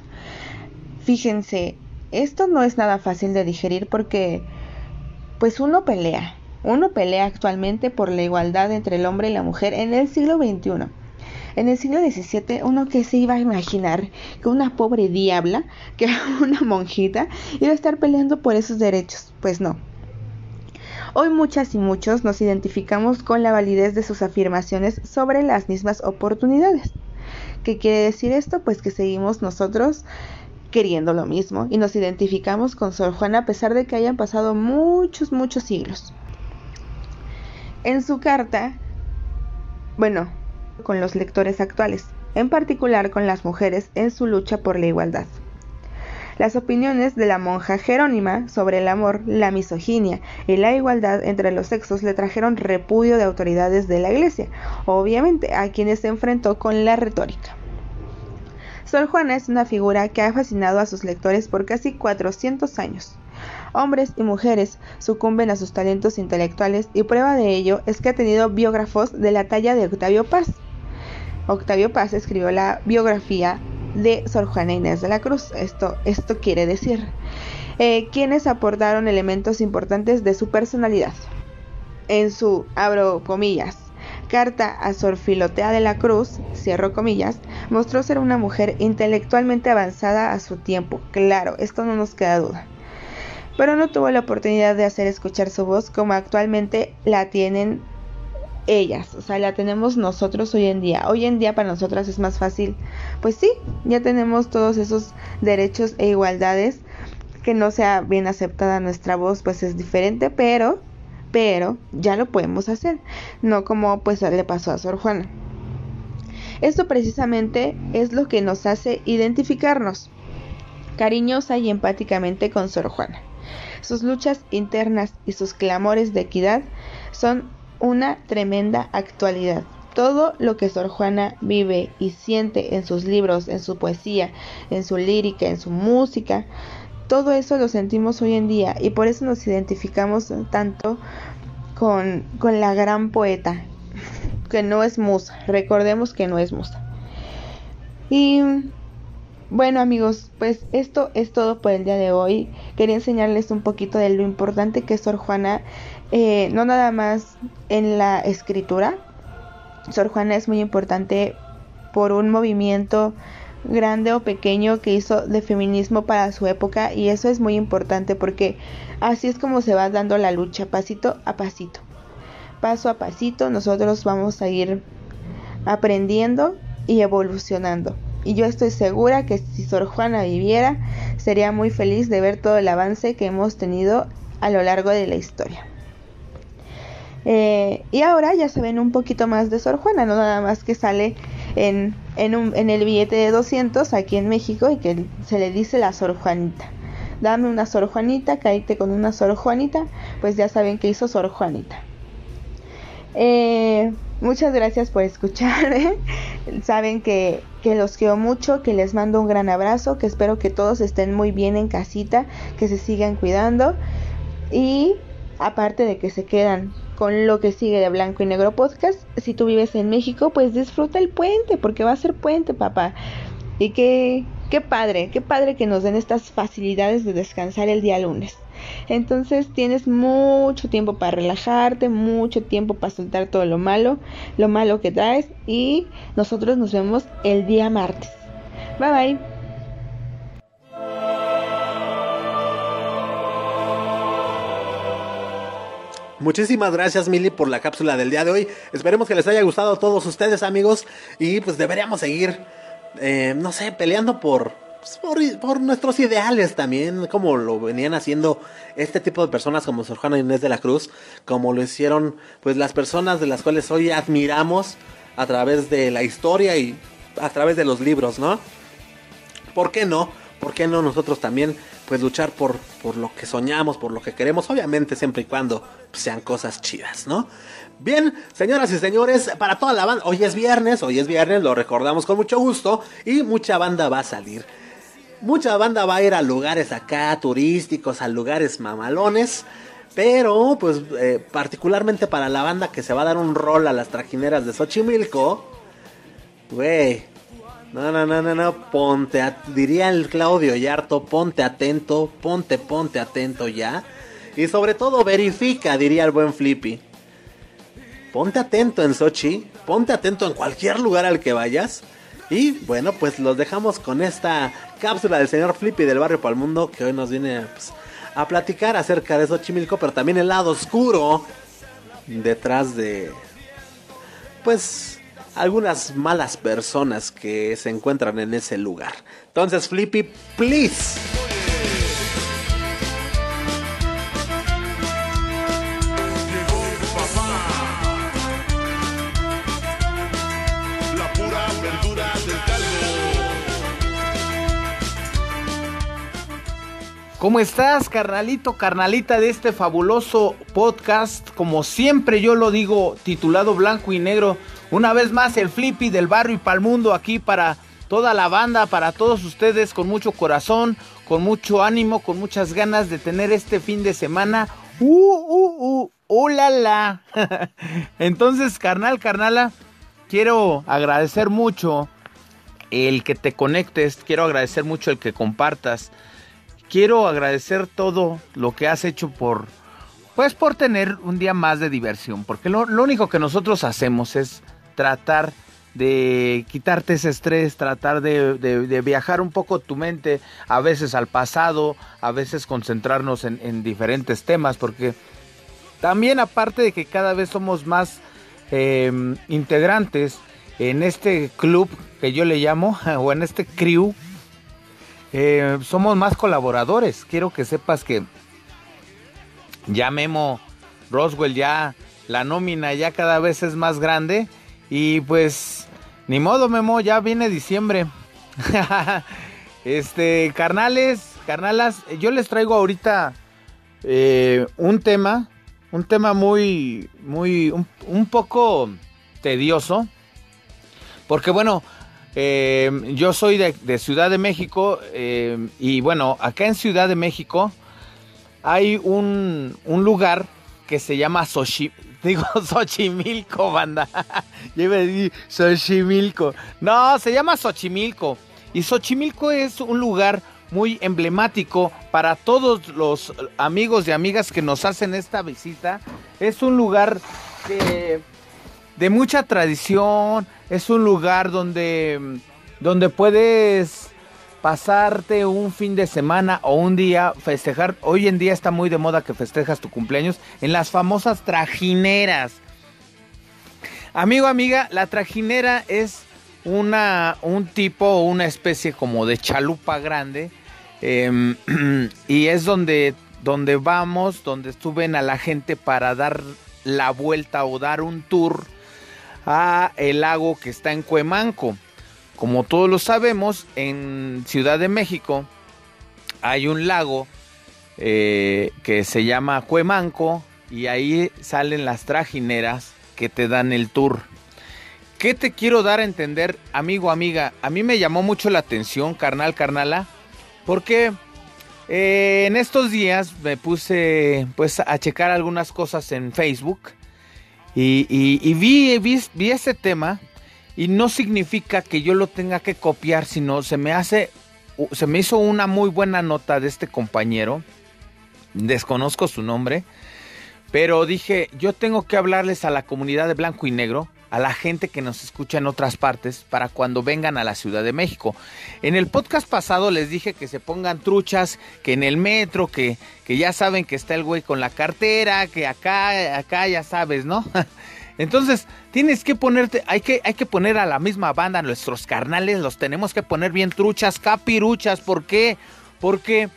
Speaker 4: Fíjense, esto no es nada fácil de digerir porque pues uno pelea, uno pelea actualmente por la igualdad entre el hombre y la mujer en el siglo XXI. En el siglo XVII, uno que se iba a imaginar que una pobre diabla, que una monjita, iba a estar peleando por esos derechos. Pues no. Hoy muchas y muchos nos identificamos con la validez de sus afirmaciones sobre las mismas oportunidades. ¿Qué quiere decir esto? Pues que seguimos nosotros queriendo lo mismo y nos identificamos con Sor Juana a pesar de que hayan pasado muchos, muchos siglos. En su carta, bueno, con los lectores actuales, en particular con las mujeres en su lucha por la igualdad. Las opiniones de la monja Jerónima sobre el amor, la misoginia y la igualdad entre los sexos le trajeron repudio de autoridades de la iglesia, obviamente a quienes se enfrentó con la retórica. Sor Juana es una figura que ha fascinado a sus lectores por casi 400 años. Hombres y mujeres sucumben a sus talentos intelectuales y prueba de ello es que ha tenido biógrafos de la talla de Octavio Paz. Octavio Paz escribió la biografía de Sor Juana Inés de la Cruz. Esto, esto quiere decir, eh, quienes aportaron elementos importantes de su personalidad. En su, abro comillas, carta a Sor Filotea de la Cruz, cierro comillas, mostró ser una mujer intelectualmente avanzada a su tiempo. Claro, esto no nos queda duda. Pero no tuvo la oportunidad de hacer escuchar su voz como actualmente la tienen ellas, o sea, la tenemos nosotros hoy en día. Hoy en día para nosotras es más fácil. Pues sí, ya tenemos todos esos derechos e igualdades. Que no sea bien aceptada nuestra voz, pues es diferente, pero, pero ya lo podemos hacer. No como pues le pasó a Sor Juana. Esto precisamente es lo que nos hace identificarnos cariñosa y empáticamente con Sor Juana. Sus luchas internas y sus clamores de equidad son una tremenda actualidad. Todo lo que Sor Juana vive y siente en sus libros, en su poesía, en su lírica, en su música, todo eso lo sentimos hoy en día y por eso nos identificamos tanto con, con la gran poeta, que no es musa, recordemos que no es musa. Y bueno amigos, pues esto es todo por el día de hoy. Quería enseñarles un poquito de lo importante que es Sor Juana, eh, no nada más en la escritura. Sor Juana es muy importante por un movimiento grande o pequeño que hizo de feminismo para su época y eso es muy importante porque así es como se va dando la lucha, pasito a pasito. Paso a pasito nosotros vamos a ir aprendiendo y evolucionando. Y yo estoy segura que si Sor Juana viviera, sería muy feliz de ver todo el avance que hemos tenido a lo largo de la historia. Eh, y ahora ya saben un poquito más de Sor Juana, no nada más que sale en, en, un, en el billete de 200 aquí en México y que se le dice la Sor Juanita. Dame una Sor Juanita, caíte con una Sor Juanita, pues ya saben que hizo Sor Juanita. Eh, muchas gracias por escuchar. Saben que, que los quiero mucho, que les mando un gran abrazo, que espero que todos estén muy bien en casita, que se sigan cuidando y aparte de que se quedan con lo que sigue de Blanco y Negro Podcast, si tú vives en México, pues disfruta el puente, porque va a ser puente, papá. Y que, qué padre, qué padre que nos den estas facilidades de descansar el día lunes. Entonces tienes mucho tiempo para relajarte, mucho tiempo para soltar todo lo malo, lo malo que traes y nosotros nos vemos el día martes. Bye bye.
Speaker 1: Muchísimas gracias, Mili, por la cápsula del día de hoy. Esperemos que les haya gustado a todos ustedes, amigos. Y pues deberíamos seguir, eh, no sé, peleando por, pues, por, por nuestros ideales también, como lo venían haciendo este tipo de personas como Sor Juana Inés de la Cruz, como lo hicieron pues las personas de las cuales hoy admiramos a través de la historia y a través de los libros, ¿no? ¿Por qué no? ¿Por qué no nosotros también pues luchar por, por lo que soñamos, por lo que queremos? Obviamente siempre y cuando sean cosas chidas, ¿no? Bien, señoras y señores, para toda la banda, hoy es viernes, hoy es viernes, lo recordamos con mucho gusto y mucha banda va a salir. Mucha banda va a ir a lugares acá turísticos, a lugares mamalones. Pero, pues, eh, particularmente para la banda que se va a dar un rol a las trajineras de Xochimilco, güey, no, no, no, no, no, ponte, diría el Claudio Yarto, ponte atento, ponte, ponte atento ya. Y sobre todo verifica, diría el buen Flippy. Ponte atento en Sochi, ponte atento en cualquier lugar al que vayas. Y bueno, pues los dejamos con esta cápsula del señor Flippy del barrio Palmundo que hoy nos viene pues, a platicar acerca de Xochimilco, pero también el lado oscuro detrás de pues algunas malas personas que se encuentran en ese lugar. Entonces, Flippy, please.
Speaker 5: Llegó papá. La pura verdura del caldo.
Speaker 6: ¿Cómo estás, carnalito, carnalita de este fabuloso podcast? Como siempre yo lo digo, titulado Blanco y Negro. Una vez más, el Flippy del barrio y para el mundo aquí para toda la banda, para todos ustedes, con mucho corazón, con mucho ánimo, con muchas ganas de tener este fin de semana. ¡Uh, uh, uh! ¡Uh, la! Entonces, carnal, carnala, quiero agradecer mucho el que te conectes, quiero agradecer mucho el que compartas quiero agradecer todo lo que has hecho por, pues por tener un día más de diversión, porque lo único que nosotros hacemos es tratar de quitarte ese estrés, tratar de, de- viajar un poco tu mente, a veces al pasado, a veces concentrarnos en, en diferentes temas, porque también aparte de que cada vez somos más eh, integrantes en este club que yo le llamo, o en este crew, eh, somos más colaboradores. Quiero que sepas que ya Memo Roswell, ya la nómina ya cada vez es más grande. Y pues, ni modo, Memo, ya viene diciembre. este, carnales, carnalas, yo les traigo ahorita eh, un tema, un tema muy, muy, un, poco tedioso. Porque bueno, eh, yo soy de, Ciudad de México eh, y bueno, acá en Ciudad de México hay un, un lugar que se llama Xochi, digo Xochimilco, banda. Yo iba a decir Xochimilco. No, se llama Xochimilco. Y Xochimilco es un lugar muy emblemático para todos los amigos y amigas que nos hacen esta visita. Es un lugar que de mucha tradición, es un lugar donde, donde puedes pasarte un fin de semana o un día festejar. Hoy en día está muy de moda que festejas tu cumpleaños en las famosas trajineras. Amigo, amiga, la trajinera es una, un tipo una especie como de chalupa grande. em, y es donde, donde vamos, donde suben a la gente para dar la vuelta o dar un tour a el lago que está en Cuemanco. Como todos lo sabemos, en Ciudad de México hay un lago eh, que se llama Cuemanco y ahí salen las trajineras que te dan el tour. ¿Qué te quiero dar a entender, amigo, amiga? A mí me llamó mucho la atención, carnal, carnala, porque eh, en estos días me puse pues a checar algunas cosas en Facebook y, vi, vi, vi ese tema y no significa que yo lo tenga que copiar, sino se me hace, se me hizo una muy buena nota de este compañero, desconozco su nombre, pero dije, yo tengo que hablarles a la comunidad de blanco y negro, a la gente que nos escucha en otras partes, para cuando vengan a la Ciudad de México. En el podcast pasado les dije que se pongan truchas, que en el metro, que, que ya saben que está el güey con la cartera, que acá, acá ya sabes, ¿no? Entonces, tienes que ponerte, hay que, hay que poner a la misma banda, nuestros carnales, los tenemos que poner bien truchas, capiruchas, ¿por qué? Porque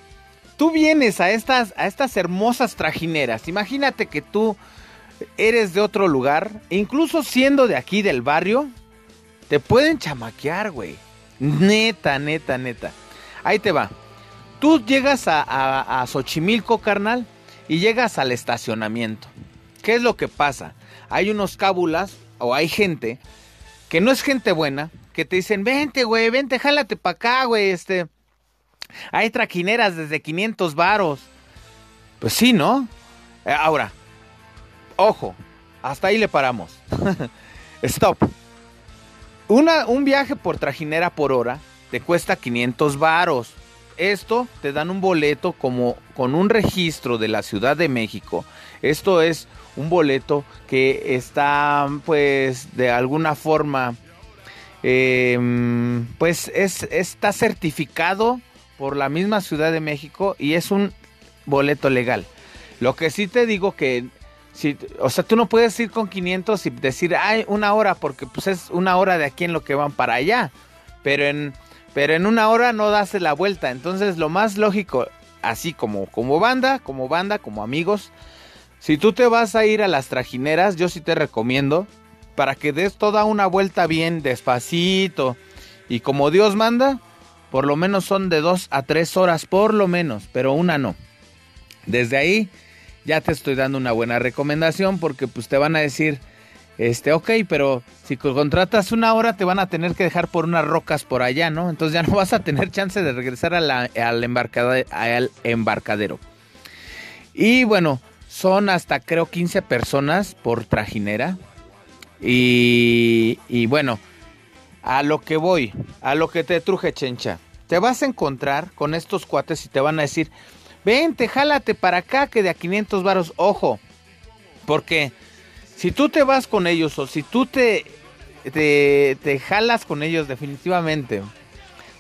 Speaker 6: tú vienes a estas, a estas hermosas trajineras, imagínate que tú eres de otro lugar, incluso siendo de aquí del barrio, te pueden chamaquear, güey. Neta, neta, neta. Ahí te va. Tú llegas a, a, a Xochimilco, carnal, y llegas al estacionamiento. ¿Qué es lo que pasa? Hay unos cábulas o hay gente que no es gente buena, que te dicen, vente, güey, vente, jálate para acá, güey, este... Hay traquineras desde 500 varos. Pues sí, ¿no? Eh, ahora, ojo, hasta ahí le paramos. Stop. Una, un viaje por trajinera por hora te cuesta 500 varos. Esto te dan un boleto como con un registro de la Ciudad de México. Esto es un boleto que está pues de alguna forma eh, pues es, está certificado por la misma Ciudad de México y es un boleto legal. Lo que sí te digo que si, o sea, tú no puedes ir con 500 y decir, ay, una hora, porque pues es una hora de aquí en lo que van para allá. Pero en, pero en una hora no das la vuelta. Entonces, lo más lógico, así como, como banda, como banda, como amigos, si tú te vas a ir a las trajineras, yo sí te recomiendo para que des toda una vuelta bien despacito y como Dios manda, por lo menos son de dos a tres horas, por lo menos, pero una no. Desde ahí ya te estoy dando una buena recomendación porque pues te van a decir, este, ok, pero si co- contratas una hora te van a tener que dejar por unas rocas por allá, ¿no? Entonces ya no vas a tener chance de regresar a la- al embarcadero. Y bueno, son hasta creo 15 personas por trajinera. Y, y bueno, a lo que voy, a lo que te truje, chencha. Te vas a encontrar con estos cuates y te van a decir, vente, jálate para acá que de a 500 varos, ojo. Porque si tú te vas con ellos o si tú te, te, te jalas con ellos definitivamente,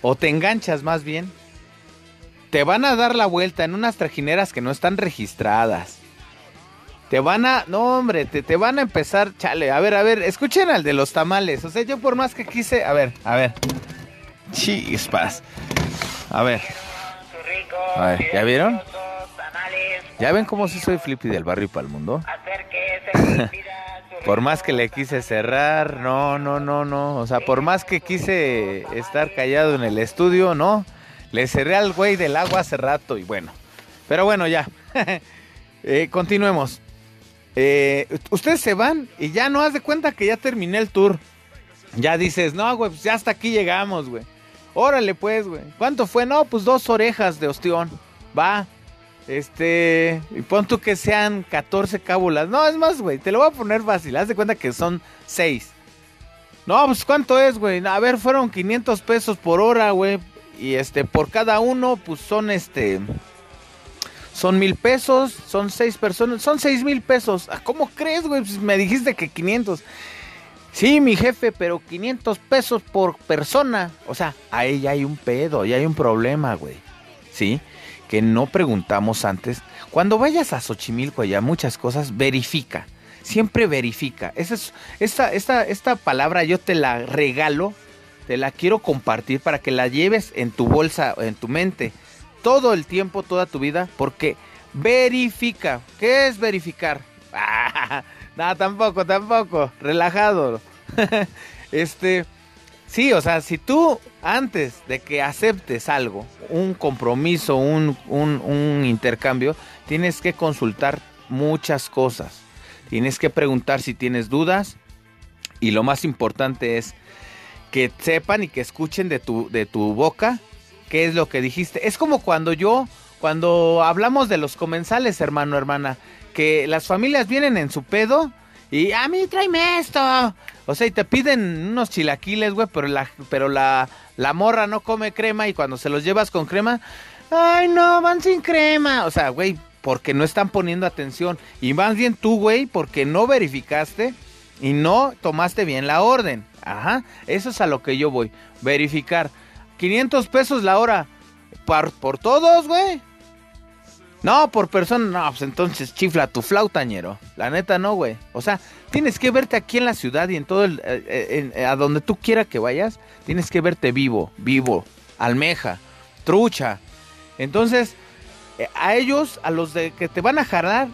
Speaker 6: o te enganchas más bien, te van a dar la vuelta en unas trajineras que no están registradas. Te van a, no hombre, te, te van a empezar, chale, a ver, a ver, escuchen al de los tamales. O sea, yo por más que quise, a ver, a ver. Chispas. A ver. A ver, ¿ya vieron? ¿Ya ven cómo sí soy Flippy del barrio para el mundo? Por más que le quise cerrar, no, no, no, no. O sea, por más que quise estar callado en el estudio, no. Le cerré al güey del agua hace rato y bueno. Pero bueno, ya. Eh, continuemos. Eh, ustedes se van y ya no haz de cuenta que ya terminé el tour. Ya dices, no, güey, pues ya hasta aquí llegamos, güey. Órale, pues, güey. ¿Cuánto fue? No, pues dos orejas de ostión. Va. Este. Y pon tú que sean 14 cábulas. No, es más, güey. Te lo voy a poner fácil. Haz de cuenta que son 6. No, pues ¿cuánto es, güey? A ver, fueron 500 pesos por hora, güey. Y este, por cada uno, pues son este. Son mil pesos, son seis personas, son seis mil pesos. Ah, ¿Cómo crees, güey? Pues me dijiste que 500. Sí, mi jefe, pero 500 pesos por persona. O sea, ahí ya hay un pedo, ya hay un problema, güey. ¿Sí? Que no preguntamos antes. Cuando vayas a Xochimilco y a muchas cosas, verifica. Siempre verifica. Esa, es, esta, esta, esta palabra yo te la regalo, te la quiero compartir para que la lleves en tu bolsa, en tu mente, todo el tiempo, toda tu vida, porque verifica. ¿Qué es verificar? no, tampoco, tampoco. Relajado. este, sí, o sea, si tú antes de que aceptes algo, un compromiso, un, un, un intercambio, tienes que consultar muchas cosas. Tienes que preguntar si tienes dudas. Y lo más importante es que sepan y que escuchen de tu, de tu boca qué es lo que dijiste. Es como cuando yo, cuando hablamos de los comensales, hermano, hermana, que las familias vienen en su pedo y a mí tráeme esto. O sea, y te piden unos chilaquiles, güey, pero la, pero la, la morra no come crema y cuando se los llevas con crema, ay no, van sin crema. O sea, güey, porque no están poniendo atención. Y más bien tú, güey, porque no verificaste y no tomaste bien la orden. Ajá, eso es a lo que yo voy. Verificar. 500 pesos la hora. ¿Por, por todos, güey? No, por persona. No, pues entonces chifla tu flautañero. La neta no, güey. O sea, tienes que verte aquí en la ciudad y en todo el... eh, eh, en- a donde tú quieras que vayas. Tienes que verte vivo, vivo. Almeja, trucha. Entonces, eh, a ellos, a los de que te van a jalar,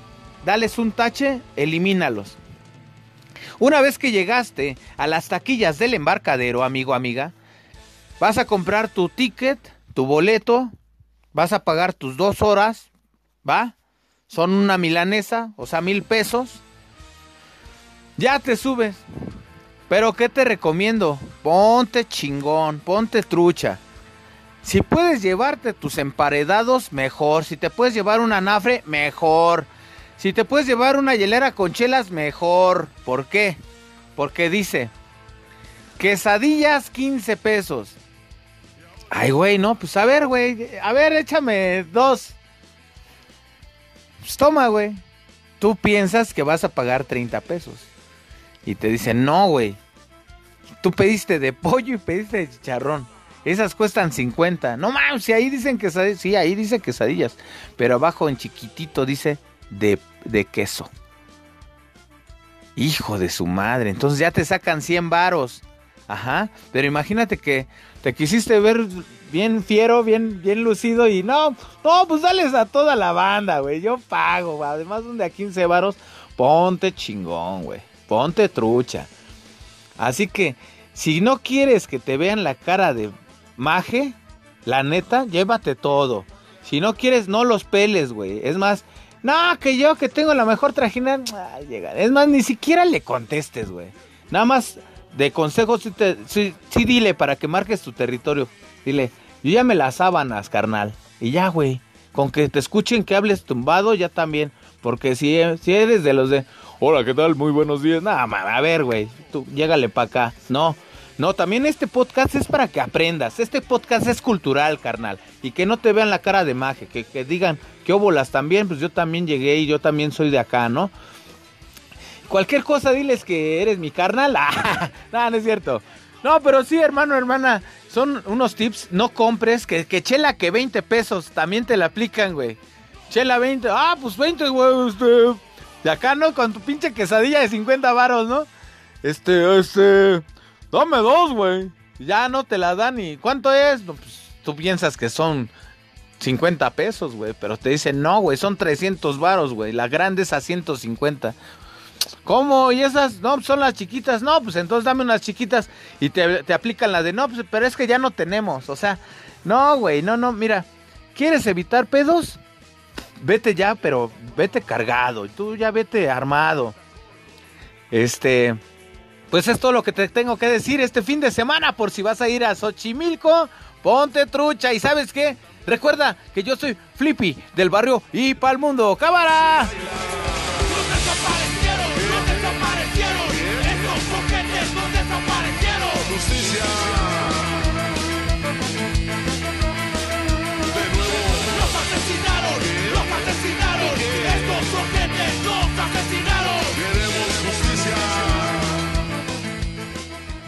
Speaker 6: dales un tache, elimínalos. Una vez que llegaste a las taquillas del embarcadero, amigo, amiga, vas a comprar tu ticket, tu boleto, vas a pagar tus dos horas, ¿va? Son una milanesa, o sea, mil pesos. Ya te subes. Pero ¿qué te recomiendo? Ponte chingón, ponte trucha. Si puedes llevarte tus emparedados, mejor. Si te puedes llevar un anafre, mejor. Si te puedes llevar una hielera con chelas, mejor. ¿Por qué? Porque dice, quesadillas 15 pesos. Ay, güey, no, pues a ver, güey, a ver, échame dos. Pues toma, güey. Tú piensas que vas a pagar 30 pesos. Y te dicen, no, güey. Tú pediste de pollo y pediste de chicharrón. Esas cuestan 50. No mames, si ahí dicen quesadillas. Sí, ahí dice quesadillas. Pero abajo en chiquitito dice de, de queso. Hijo de su madre. Entonces ya te sacan 100 varos. Ajá. Pero imagínate que te quisiste ver bien fiero, bien, bien lucido y no, no, pues dales a toda la banda, güey. Yo pago, güey. Además, donde a 15 varos, ponte chingón, güey. Ponte trucha. Así que, si no quieres que te vean la cara de maje, La neta, llévate todo. Si no quieres, no los peles, güey. Es más, no, que yo que tengo la mejor trajina. ay, llega. Es más, ni siquiera le contestes, güey. Nada más de consejo, sí, te- sí- sí dile para que marques tu territorio. Dile, yo ya me las sábanas, carnal. Y ya, güey. Con que te escuchen que hables tumbado, ya también. Porque si, si eres de los de, hola, ¿qué tal? Muy buenos días. Nada, ma, a ver, güey. Tú, llégale para acá. No. No, también este podcast es para que aprendas. Este podcast es cultural, carnal. Y que no te vean la cara de maje. Que, que digan, que óbolas también. Pues yo también llegué y yo también soy de acá, ¿no? Cualquier cosa, diles que eres mi carnal. Ah, no, no es cierto. No, pero sí, hermano, hermana. Son unos tips. No compres. Que, que chela que 20 pesos. También te la aplican, güey. Chela 20. Ah, pues 20, güey. Este. Y acá, ¿no? Con tu pinche quesadilla de 50 varos, ¿no? Este, este. Dame dos, güey. Ya no te la dan y. ¿Cuánto es? No, pues, tú piensas que son 50 pesos, güey. Pero te dicen, no, güey, son 300 varos, güey. La grande es a 150. ¿Cómo? ¿Y esas? No, son las chiquitas. No, pues entonces dame unas chiquitas y te, te aplican la de no, pues, pero es que ya no tenemos. O sea, no, güey, no, no, mira. ¿Quieres evitar pedos? Vete ya, pero vete cargado. Y tú ya vete armado. Este. Pues es todo lo que te tengo que decir este fin de semana. Por si vas a ir a Xochimilco, ponte trucha. ¿Y sabes qué? Recuerda que yo soy Flippy del barrio y pa'l mundo. ¡Cámara!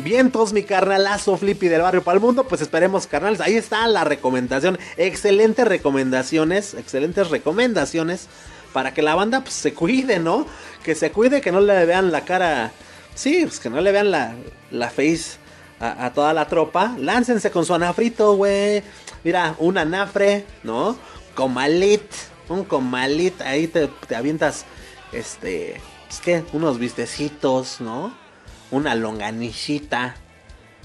Speaker 1: Vientos, mi carnalazo Flippy del barrio para el mundo. Pues esperemos, carnales. Ahí está la recomendación. Excelentes recomendaciones. Excelentes recomendaciones. Para que la banda pues, se cuide, ¿no? Que se cuide, que no le vean la cara. Sí, pues que no le vean la, la face a, toda la tropa. Láncense con su anafrito, güey. Mira, un anafre, ¿no? Comalit. Un comalit. Ahí te, te avientas. Este. Es que unos vistecitos, ¿no? Una longanichita,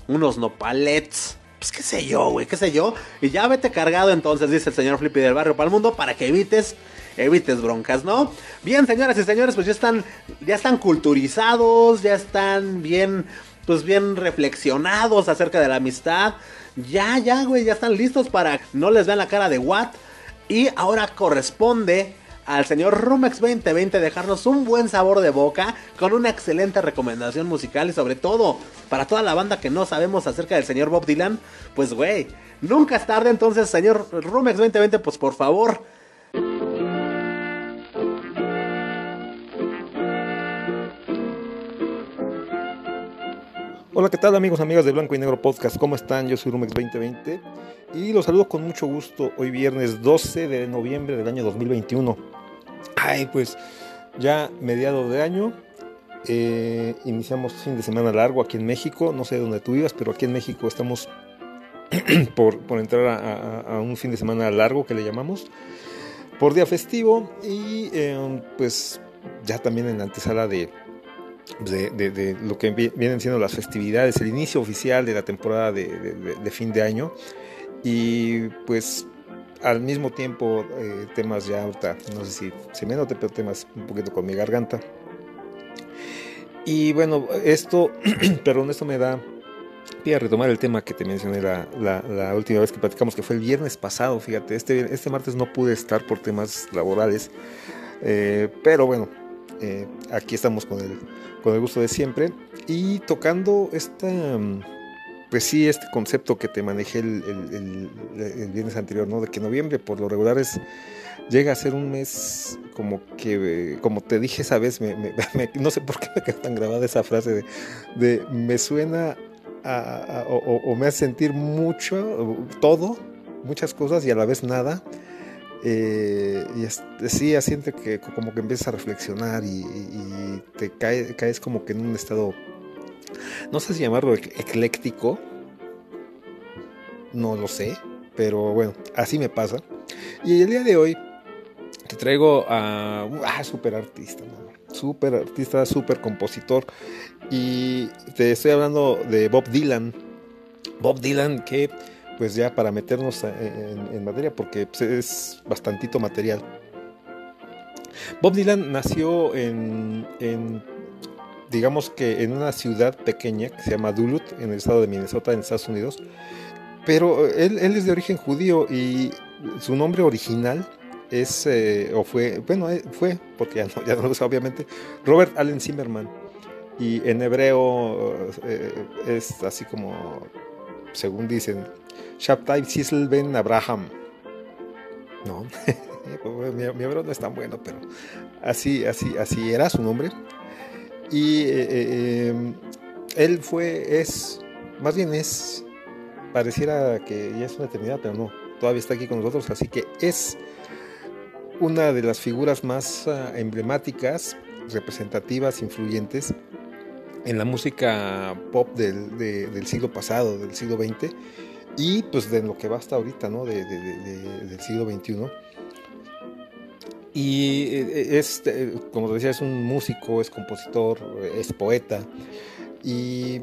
Speaker 1: unos nopalets, pues qué sé yo, güey, qué sé yo. Y ya vete cargado entonces, dice el señor Flippy del barrio para el mundo, para que evites, evites broncas, ¿no? Bien, señoras y señores, pues ya están, ya están culturizados, ya están bien, pues bien reflexionados acerca de la amistad. Ya, ya, güey, ya están listos para no les vean la cara de Watt. Y ahora corresponde al señor Rumex 2020 dejarnos un buen sabor de boca con una excelente recomendación musical y sobre todo para toda la banda que no sabemos acerca del señor Bob Dylan, pues güey, nunca es tarde entonces señor Rumex 2020 pues por favor.
Speaker 7: Hola, ¿qué tal amigos, amigas de Blanco y Negro Podcast? ¿Cómo están? Yo soy Rumex 2020 y los saludo con mucho gusto hoy viernes 12 de noviembre del año 2021. Ay, pues ya mediado de año, eh, iniciamos fin de semana largo aquí en México, no sé dónde tú vivas, pero aquí en México estamos por, por entrar a, un fin de semana largo que le llamamos, por día festivo. Y eh, pues ya también en la antesala de, de, de- de lo que vi- vienen siendo las festividades, el inicio oficial de la temporada de fin de año. Y pues al mismo tiempo eh, temas ya no sé si se me note, pero temas un poquito con mi garganta. Y bueno, esto, perdón, esto me da pie a retomar el tema que te mencioné la, la- la última vez que platicamos, que fue el viernes pasado, fíjate, este, este martes no pude estar por temas laborales, eh, pero bueno, eh, aquí estamos con el, con el gusto de siempre y tocando esta, mm, pues sí, este concepto que te manejé el, el- el- el viernes anterior, ¿no? De que noviembre por lo regular es, llega a ser un mes como que, eh, como te dije esa vez, me- me- me- no sé por qué me quedó tan grabada esa frase de, de me suena a- a- o, o- me hace sentir mucho, todo, muchas cosas y a la vez nada. Eh, y es- sí, siente que como que empiezas a reflexionar y, y- y te cae- caes como que en un estado, no sé si llamarlo ec- ecléctico, no lo sé, pero bueno, así me pasa. Y el día de hoy te traigo a un ah, super artista, super artista, super compositor. Y te estoy hablando de Bob Dylan. Bob Dylan que pues ya para meternos en, materia, porque pues, es bastantito material. Bob Dylan nació en, digamos que en una ciudad pequeña que se llama Duluth, en el estado de Minnesota, en Estados Unidos. Pero eh, él, él es de origen judío y su nombre original es, eh, o fue, bueno, eh, fue, porque ya no, ya no lo usa obviamente, Robert Allen Zimmerman. Y en hebreo es así como, según dicen, Shabtai Sisel ben Abraham. No, mi, mi no es tan bueno, pero así, así, así era su nombre. Y eh, eh, eh, él fue, es, más bien es, pareciera que ya es una eternidad, pero no, todavía está aquí con nosotros, así que es una de las figuras más ah, emblemáticas, representativas, influyentes en la música pop del, de- del siglo pasado, del siglo XX, y pues de lo que va hasta ahorita, ¿no? De- del siglo XXI. Y eh, es, eh, como decía, es un músico, es compositor, es poeta, y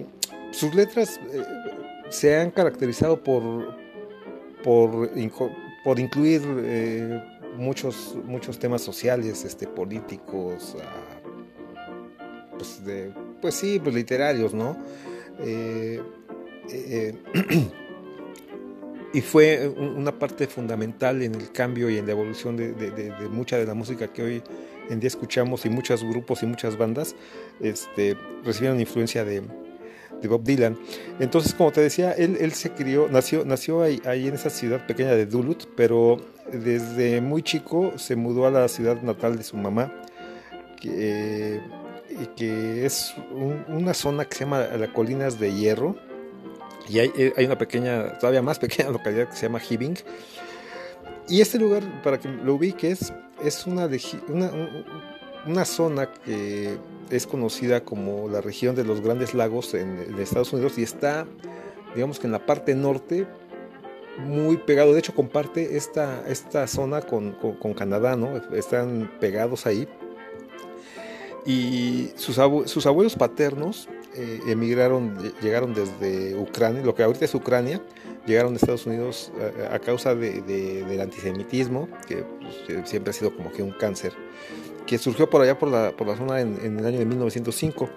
Speaker 7: sus letras eh, se han caracterizado por, por, por incluir muchos, muchos temas sociales, este, políticos, ah, pues, de, pues sí, pues literarios, ¿no? y fue un- una parte fundamental en el cambio y en la evolución de, mucha de la música que hoy en día escuchamos y muchos grupos y muchas bandas este, recibieron influencia de, Bob Dylan. Entonces, como te decía, él, se crió, nació, nació ahí, en esa ciudad pequeña de Duluth, pero desde muy chico se mudó a la ciudad natal de su mamá, que, que es un- una zona que se llama las Colinas de Hierro. Y hay, eh, hay una pequeña, todavía más pequeña localidad que se llama Hibbing. Y este lugar, para que lo ubiques, es una, una, un- una zona que es conocida como la región de los Grandes Lagos en, Estados Unidos y está, digamos que en la parte norte, muy pegado. De hecho, comparte esta, esta zona con, con- Canadá, ¿no? Están pegados ahí. Y sus, sus abuelos paternos eh, emigraron, ll- llegaron desde Ucrania, lo que ahorita es Ucrania, llegaron a Estados Unidos eh, a causa de- de- del antisemitismo, que pues, eh, siempre ha sido como que un cáncer, que surgió por allá por la, por la zona en, en el año de 1905.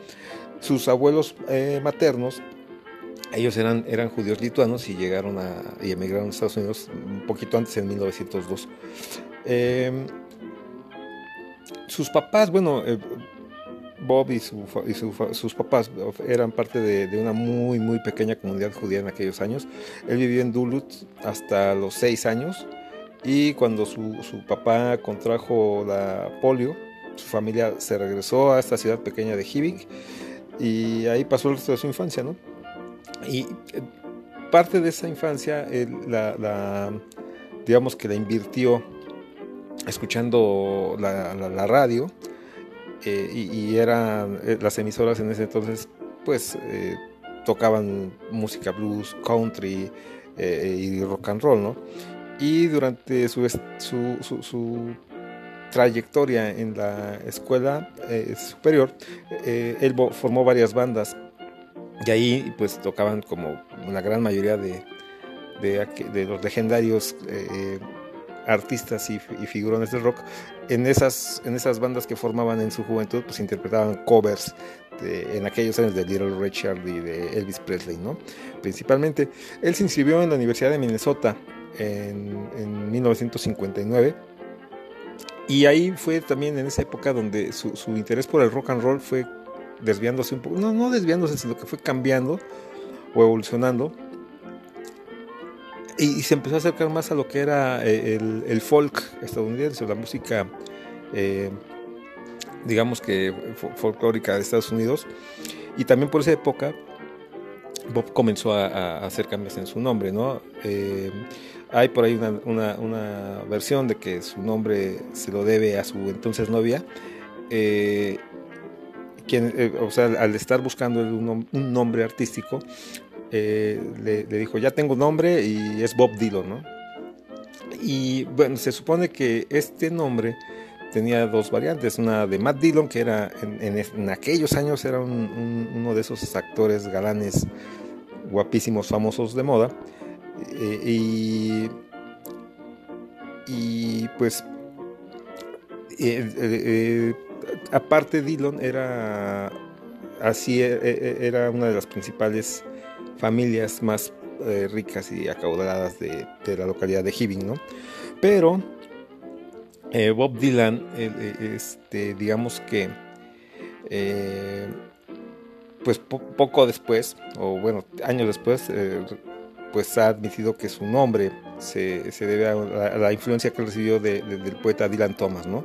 Speaker 7: Sus abuelos eh, maternos, ellos eran, eran judíos lituanos y llegaron a, y emigraron a Estados Unidos un poquito antes, en 1902. Eh, sus papás, bueno, eh, Bob y, su y su sus papás eran parte de, de una muy, muy pequeña comunidad judía en aquellos años. Él vivió en Duluth hasta los seis años y cuando su, su papá contrajo la polio, su familia se regresó a esta ciudad pequeña de Hibbing y ahí pasó el resto de su infancia, ¿no? Y eh, parte de esa infancia, él la, la- digamos que la invirtió escuchando la- la radio eh, y, y eran eh, las emisoras en ese entonces pues eh, tocaban música blues, country eh, y rock and roll, ¿no? Y durante su, su, su- su trayectoria en la escuela eh, superior, eh, él formó varias bandas y ahí pues tocaban como una gran mayoría de, de, de los legendarios artistas y, y figurones del rock. En esas, en esas bandas que formaban en su juventud, pues interpretaban covers en aquellos años de Little Richard y de Elvis Presley, ¿no? Principalmente. Él se inscribió en la Universidad de Minnesota en, en 1959. Y ahí fue también en esa época donde su, su interés por el rock and roll fue desviándose un poco, no, no desviándose, sino que fue cambiando o evolucionando. Y, se empezó a acercar más a lo que era eh, el, el folk estadounidense, la música, eh, digamos que fo- folclórica de Estados Unidos. Y también por esa época, Bob comenzó a, hacer cambios en su nombre, ¿no? Eh, hay por ahí una, una- versión de que su nombre se lo debe a su entonces novia. quien, o sea, al estar buscando un, un nombre artístico, eh, le, dijo, ya tengo nombre y es Bob Dylan, ¿no? Y bueno, se supone que este nombre tenía dos variantes, una de Matt Dillon, que era en, aquellos años era un- un- uno de esos actores galanes guapísimos, famosos de moda, Eh, y, y pues eh, aparte Dillon era así era una de las principales familias más eh, ricas y acaudaladas de, la localidad de Hibbing, ¿no? Pero eh, Bob Dylan, eh, este, digamos que pues po- poco después, o bueno, años después, pues ha admitido que su nombre se, debe a la, influencia que recibió de- de- del poeta Dylan Thomas, ¿no?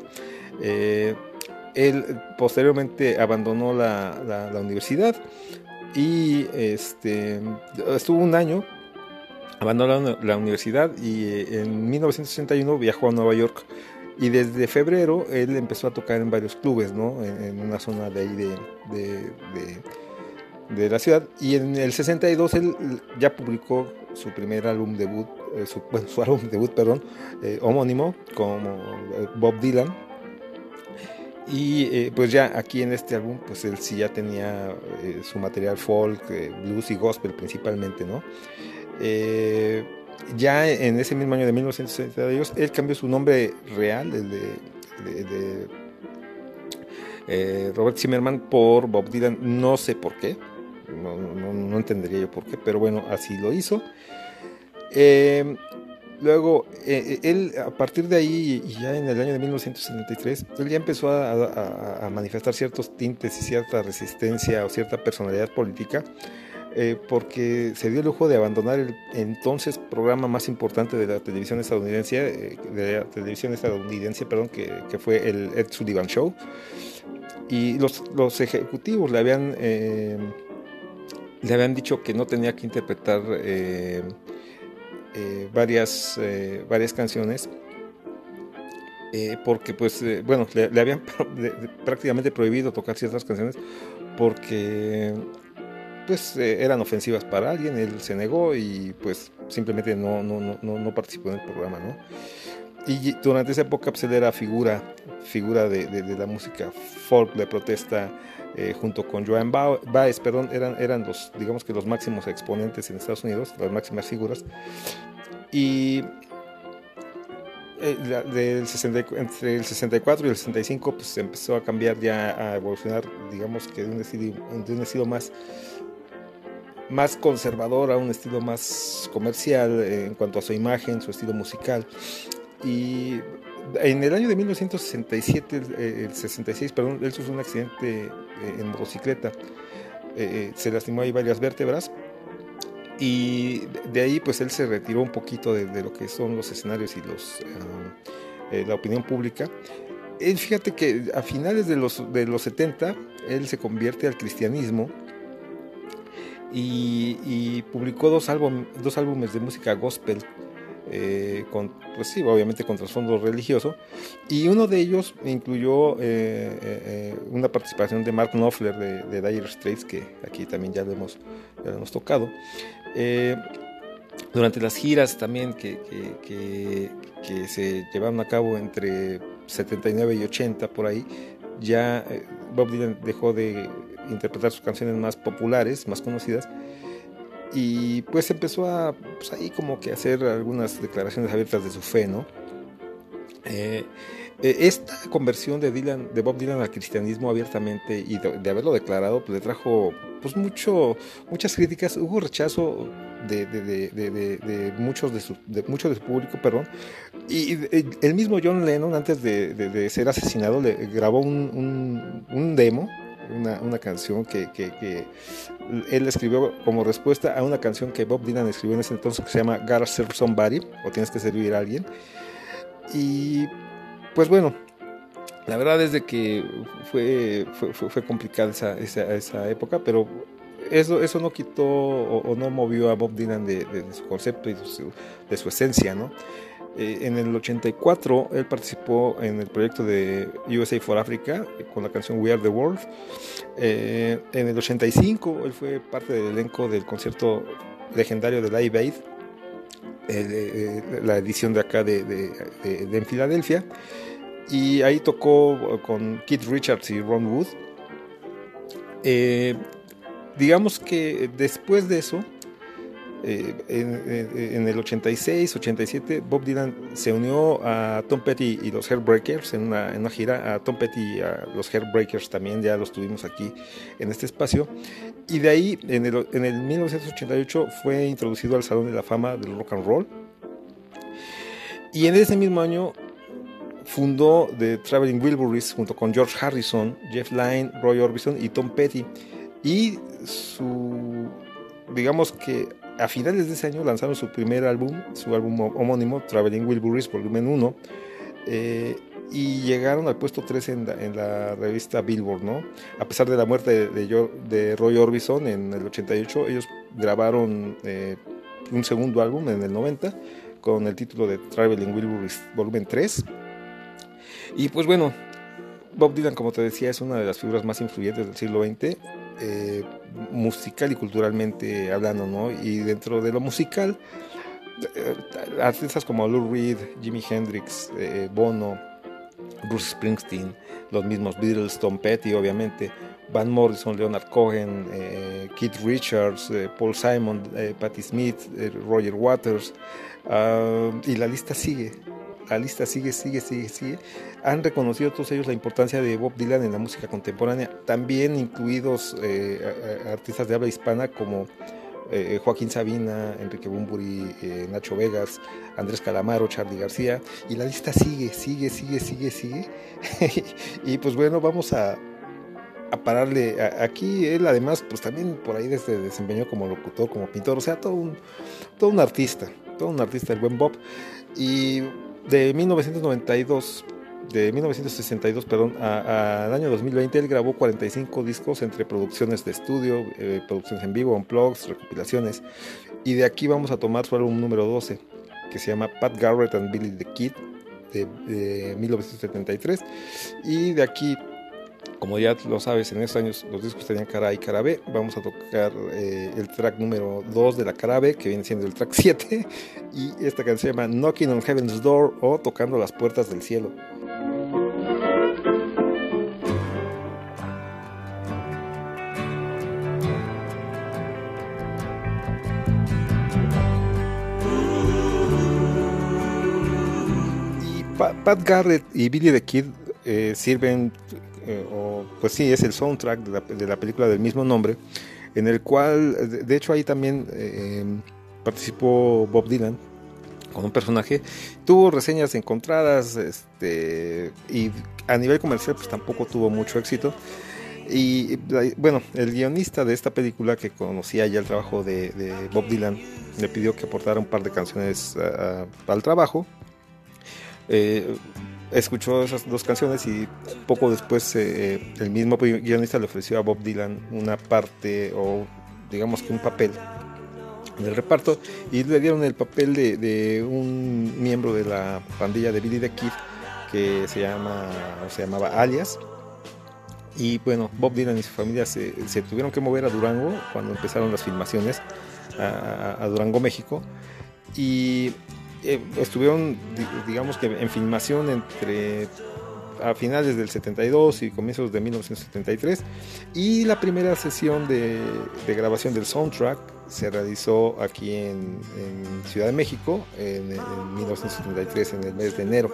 Speaker 7: Él posteriormente abandonó la universidad y este, estuvo un año, abandonó la, universidad y eh, en 1961 viajó a Nueva York y desde febrero él empezó a tocar en varios clubes, ¿no? En, una zona de ahí de, de, la ciudad. Y en el 62 él ya publicó su primer álbum debut, eh, su, bueno, su álbum debut, perdón, eh, homónimo, como Bob Dylan. Y eh, pues ya aquí en este álbum, pues él sí ya tenía eh, su material folk, eh, blues y gospel principalmente, ¿no? Ya en ese mismo año de 1962, él cambió su nombre real, el de, Robert Zimmerman, por Bob Dylan. No sé por qué, no, entendería yo por qué, pero bueno, así lo hizo. Luego, eh, él a partir de ahí, y ya en el año de 1973, él ya empezó a, manifestar ciertos tintes y cierta resistencia o cierta personalidad política eh, porque se dio el lujo de abandonar el entonces programa más importante de la televisión estadounidense, eh, de la televisión estadounidense, perdón, que, que fue el Ed Sullivan Show. Y los, los ejecutivos le habían, eh, le habían dicho que no tenía que interpretar eh, varias, eh, varias canciones. eh, porque pues bueno le, habían prácticamente prohibido tocar ciertas canciones porque pues eran ofensivas para alguien, él se negó y pues simplemente no, no, no, no, participó en el programa, ¿no? Y durante esa época pues era figura, figura de- de la música folk de protesta eh, junto con Joan Ba- Baez, perdón, eran, eran los, digamos que los máximos exponentes en Estados Unidos, las máximas figuras. Y eh, del 60 entre el 64 y el 65 pues empezó a cambiar ya a evolucionar digamos que de un estilo, de un estilo más más conservador a un estilo más comercial eh, en cuanto a su imagen, su estilo musical. Y en el año de 1967, eh, el 66, perdón, él sufrió un accidente eh, en motocicleta. Eh, se lastimó ahí varias vértebras. Y de ahí pues él se retiró un poquito de, lo que son los escenarios y los, eh, la opinión pública. Él, fíjate que a finales de los, de los 70, él se convierte al cristianismo y, y publicó dos, álbum, dos álbumes de música gospel, eh, con, pues sí, obviamente con trasfondo religioso, y uno de ellos incluyó eh, eh, eh, una participación de Mark Knopfler de, de Dire Straits, que aquí también ya lo hemos, ya lo hemos tocado. Eh, durante las giras también que, que, que- que se llevaron a cabo entre 79 y 80 por ahí, ya eh, Bob Dylan dejó de interpretar sus canciones más populares, más conocidas, y pues empezó a pues, ahí como que hacer algunas declaraciones abiertas de su fe, ¿no? Eh, eh, esta conversión de Dylan, de Bob Dylan al cristianismo abiertamente y de, de haberlo declarado, pues le trajo pues mucho, muchas críticas, hubo rechazo de, de- de- muchos de su, de mucho de su público, perdón, y eh, el mismo John Lennon antes de, ser asesinado le grabó un- un demo, una, una canción que, que- él escribió como respuesta a una canción que Bob Dylan escribió en ese entonces que se llama Gotta Serve Somebody o Tienes que servir a alguien. Y pues bueno, la verdad es que fue, fue, fue- fue complicada esa, esa, esa época, pero eso, eso no quitó o, o no movió a Bob Dylan de, de- de su concepto y de su, de su esencia, ¿no? Eh, en el 84 él participó en el proyecto de USA for Africa eh, con la canción We Are the World. Eh, en el 85 él fue parte del elenco del concierto legendario de Live Aid, eh, eh, la edición de acá de, de, de- en Filadelfia. Y ahí tocó con Keith Richards y Ron Wood. Eh, digamos que después de eso, Eh, en, en- el 86, 87, Bob Dylan se unió a Tom Petty y los Heartbreakers en una, en una gira. A Tom Petty y a los Heartbreakers también ya los tuvimos aquí en este espacio. Y de ahí, en el, en el 1988, fue introducido al Salón de la Fama del Rock and Roll. Y en ese mismo año fundó The Traveling Wilburys junto con George Harrison, Jeff Lynne, Roy Orbison y Tom Petty. Y su, digamos que a finales de ese año lanzaron su primer álbum, su álbum homónimo, Traveling Wilburys Volumen 1. eh, y llegaron al puesto 3 en la, revista Billboard, ¿no? A pesar de la muerte de Roy Orbison en el 88, ellos grabaron eh, un segundo álbum en el 90 con el título de Traveling Wilburys Volumen 3. Y pues bueno, Bob Dylan, como te decía, es una de las figuras más influyentes del siglo XX, eh, musical y culturalmente hablando, ¿no? Y dentro de lo musical, eh, artistas como Lou Reed, Jimi Hendrix, eh, Bono, Bruce Springsteen, los mismos Beatles, Tom Petty, obviamente, Van Morrison, Leonard Cohen, Keith Richards, Paul Simon, Patti Smith, Roger Waters, ah, y la lista sigue. La lista sigue, sigue, sigue, sigue. Han reconocido todos ellos la importancia de Bob Dylan en la música contemporánea, también incluidos eh, artistas de habla hispana como eh, Joaquín Sabina, Enrique Bumburi, eh, Nacho Vegas, Andrés Calamaro, Charlie García, y la lista sigue, sigue, sigue, sigue, sigue. y pues bueno, vamos a, pararle. aquí él además, pues también por ahí se desempeñó como locutor, como pintor, o sea, todo un, todo un artista, todo un artista, el buen Bob. Y de 1992, de 1962, perdón, a- al año 2020, él grabó 45 discos entre producciones de estudio, eh, producciones en vivo, unplugs, recopilaciones. Y de aquí vamos a tomar su álbum número 12, que se llama Pat Garrett and Billy the Kid, de, de 1973. Y de aquí, como ya lo sabes, en esos años los discos tenían cara A y cara B. Vamos a tocar eh, el track número 2 de la cara B, que viene siendo el track 7. Y esta canción se llama Knocking on Heaven's Door o Tocando las Puertas del Cielo. Y Pa- Pat Garrett y Billy the Kid eh, sirven, eh, o pues sí, es el soundtrack de la, película del mismo nombre, en el cual, de, hecho ahí también eh, participó Bob Dylan con un personaje, tuvo reseñas encontradas, este, y a nivel comercial pues tampoco tuvo mucho éxito. Y bueno, el guionista de esta película que conocía ya el trabajo de, Bob Dylan, le pidió que aportara un par de canciones al trabajo. Eh, escuchó esas dos canciones y poco después eh, el mismo guionista le ofreció a Bob Dylan una parte o digamos que un papel en el reparto y le dieron el papel de, un miembro de la pandilla de Billy the Kid que se llama o se llamaba Alias. Y bueno Bob Dylan y su familia se, tuvieron que mover a Durango cuando empezaron las filmaciones a- a Durango México. Y eh, estuvieron di- digamos que en filmación entre a finales del 72 y comienzos de 1973 y la primera sesión de, grabación del soundtrack se realizó aquí en, Ciudad de México en, en 1973 en el mes de enero.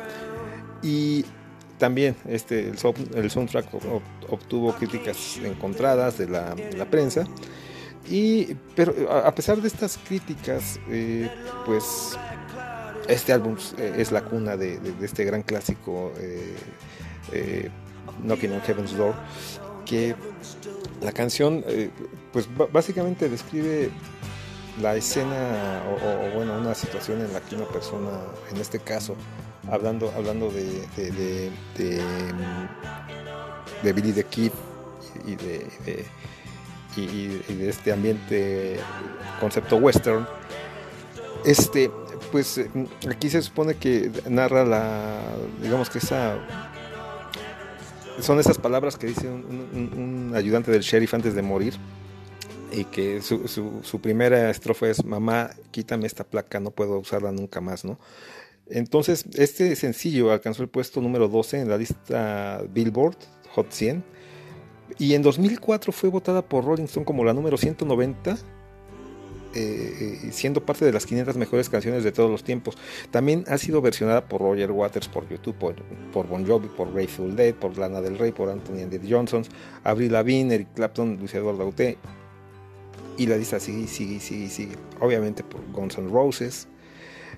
Speaker 7: Y también este el, sound- el soundtrack ob- obtuvo críticas encontradas de la, prensa. Y pero a pesar de estas críticas eh, pues este álbum eh, es la cuna de, este gran clásico eh, eh, Knocking on Heaven's Door que la canción eh, pues básicamente describe la escena o, bueno una situación en la que una persona en este caso hablando hablando de de, Billy the Kid y de, y de este ambiente concepto western este pues eh, aquí se supone que narra la digamos que esa son esas palabras que dice un, ayudante del sheriff antes de morir y que su, su- su primera estrofa es mamá quítame esta placa no puedo usarla nunca más no entonces este sencillo alcanzó el puesto número 12 en la lista Billboard Hot 100 y en 2004 fue votada por Rolling Stone como la número 190 eh, siendo parte de las 500 mejores canciones de todos los tiempos. También ha sido versionada por Roger Waters, por YouTube, por, por Bon Jovi, por Grateful Dead, por Lana del Rey, por Anthony and the Johnsons, Avril Lavigne, Eric Clapton, Luis Eduardo Aute. Y la lista sigue, sigue, sigue, sigue. Obviamente por Guns N' Roses,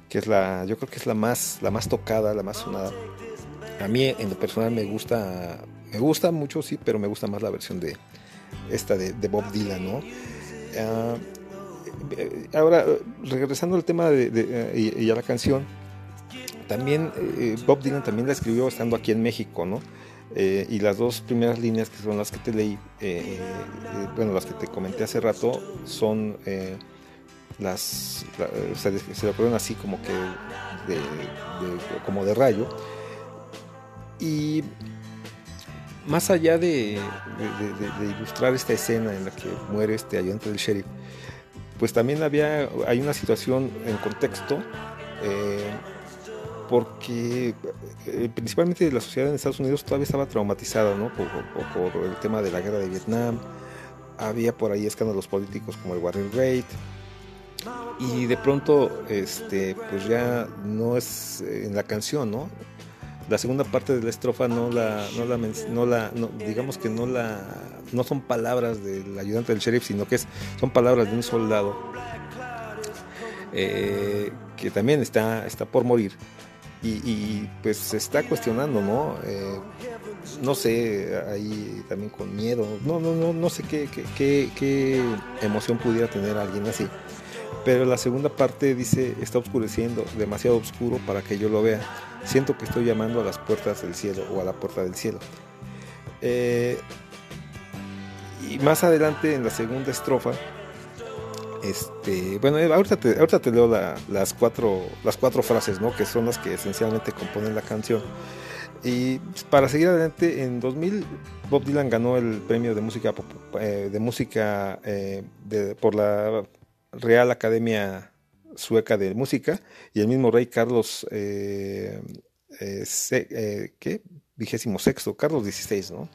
Speaker 7: que es la, yo creo que es la más, la más tocada, la más sonada. A mí en lo personal me gusta, me gusta mucho, sí, pero me gusta más la versión de esta de, Bob Dylan, ¿no? Ah, ahora, eh, regresando al tema de, eh, y, a la canción, también eh, Bob Dylan también la escribió estando aquí en México, ¿no? Eh, y las dos primeras líneas que son las que te leí, eh, eh, bueno, las que te comenté hace rato, son eh, las, la- se le ocurrieron así como que de, como de rayo. Y más allá de ilustrar esta escena en la que muere este ayudante del sheriff, pues también había, hay una situación en contexto, eh, porque eh, principalmente la sociedad en Estados Unidos todavía estaba traumatizada, ¿no? Por, por- el tema de la guerra de Vietnam, había por ahí escándalos políticos como el Watergate, y de pronto, este, pues ya no es eh, en la canción, ¿no? La segunda parte de la estrofa no la, no la, no la digamos que no la, no son palabras del ayudante del sheriff, sino que es, son palabras de un soldado eh, que también está, está por morir y, y, pues se está cuestionando, ¿no? Eh, no sé, ahí también con miedo, no, no, no, no sé qué, qué, qué, qué emoción pudiera tener alguien así. Pero la segunda parte dice, está oscureciendo, demasiado oscuro para que yo lo vea. Siento que estoy llamando a las puertas del cielo o a la puerta del cielo. Eh, y más adelante en la segunda estrofa, este, bueno, eh, ahorita te, ahorita te leo la- las, cuatro, las cuatro frases, ¿no? Que son las que esencialmente componen la canción. Y para seguir adelante, en 2000 Bob Dylan ganó el premio de música, eh, de música por la Real Academia Sueca de Música y el mismo rey Carlos, eh, eh, eh, ¿qué? Vigésimo sexto, Carlos XVI, ¿no?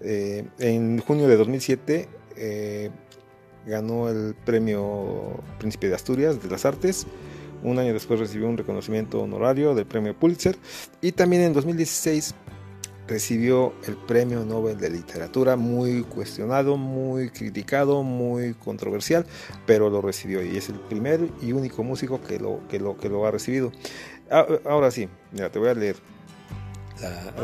Speaker 7: En junio de 2007 eh, ganó el premio Príncipe de Asturias de las Artes. Un año después recibió un reconocimiento honorario del premio Pulitzer. Y también en 2016 recibió el premio Nobel de Literatura, muy cuestionado, muy criticado, muy controversial, pero lo recibió y es el primer y único músico que lo, que lo, que lo ha recibido. Ah, Ahora sí, mira, te voy a leer.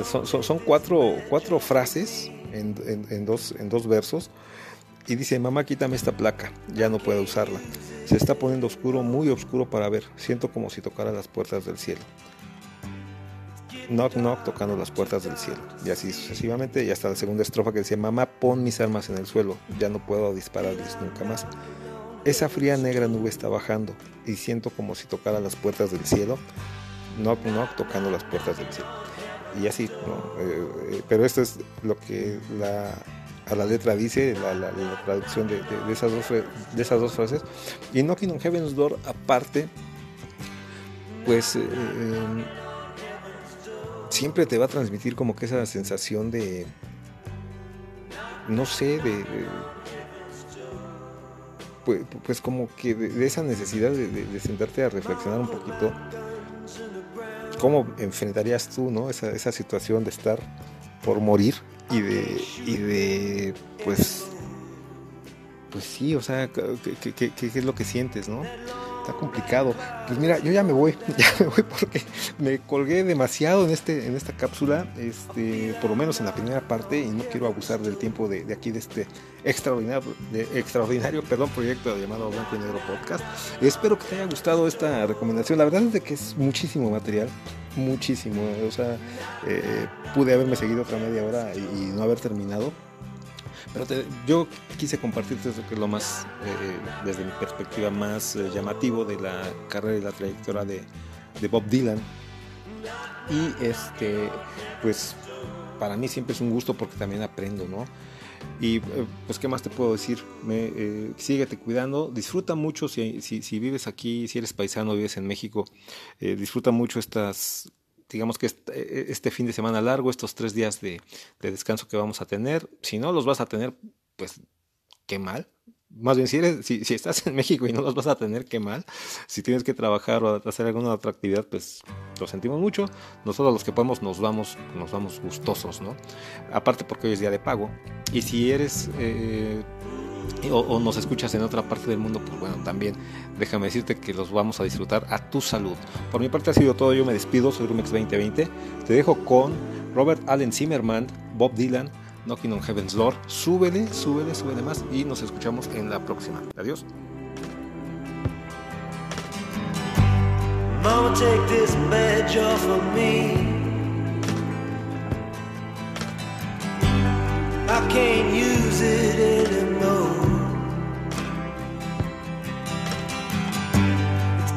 Speaker 7: Son, son- cuatro, cuatro frases en dos, en dos versos y dice, mamá, quítame esta placa, ya no puedo usarla. Se está poniendo oscuro, muy oscuro para ver. Siento como si tocara las puertas del cielo. Knock, knock, tocando las puertas del cielo. Y así sucesivamente. Y hasta la segunda estrofa que decía, mamá, pon mis armas en el suelo, ya no puedo dispararles nunca más. Esa fría negra nube está bajando y siento como si tocara las puertas del cielo. Knock, knock, tocando las puertas del cielo. Y así, ¿no? Eh, eh, pero esto es lo que la, a la letra dice, la, la- la traducción de, de- de esas dos, de esas dos frases. Y Knocking on Heaven's Door, aparte, pues eh, eh, siempre te va a transmitir como que esa sensación de, no sé, de, pues, pues como que de, esa necesidad de, sentarte a reflexionar un poquito cómo enfrentarías tú, ¿no? Esa, esa situación de estar por morir y de, y de pues, pues sí, o sea, ¿qué, qué- qué- qué es lo que sientes, no? Está complicado. Pues mira, yo ya me voy, ya me voy porque me colgué demasiado en este, en esta cápsula, este, por lo menos en la primera parte, y no quiero abusar del tiempo de, aquí de este extraordinario, de extraordinario, perdón, proyecto llamado Blanco y Negro Podcast. Espero que te haya gustado esta recomendación. La verdad es de que es muchísimo material, muchísimo. O sea, eh, pude haberme seguido otra media hora y no haber terminado. Yo quise compartirte eso que es lo más, eh, desde mi perspectiva, más eh, llamativo de la carrera y la trayectoria de, Bob Dylan. Y este, pues para mí siempre es un gusto porque también aprendo, ¿no? Y eh, pues, ¿qué más te puedo decir? Me, eh, síguete cuidando, disfruta mucho si, si, si vives aquí, si eres paisano, vives en México, eh, disfruta mucho estas, digamos que este, este fin de semana largo, estos tres días de, de descanso que vamos a tener. Si no los vas a tener, pues qué mal, más bien si, eres, si, si estás en México y no los vas a tener, qué mal. Si tienes que trabajar o hacer alguna otra actividad, pues lo sentimos mucho. Nosotros los que podemos nos vamos, nos vamos gustosos, ¿no? Aparte porque hoy es día de pago. Y si eres... eh, o, o nos escuchas en otra parte del mundo, pues bueno, también déjame decirte que los vamos a disfrutar a tu salud. Por mi parte ha sido todo, yo me despido, soy Rumex 2020. Te dejo con Robert Allen Zimmerman, Bob Dylan, Knocking on Heaven's Door. Súbele, súbele, súbele más y nos escuchamos en la próxima. Adiós.
Speaker 8: Mama, take this me. I can't use it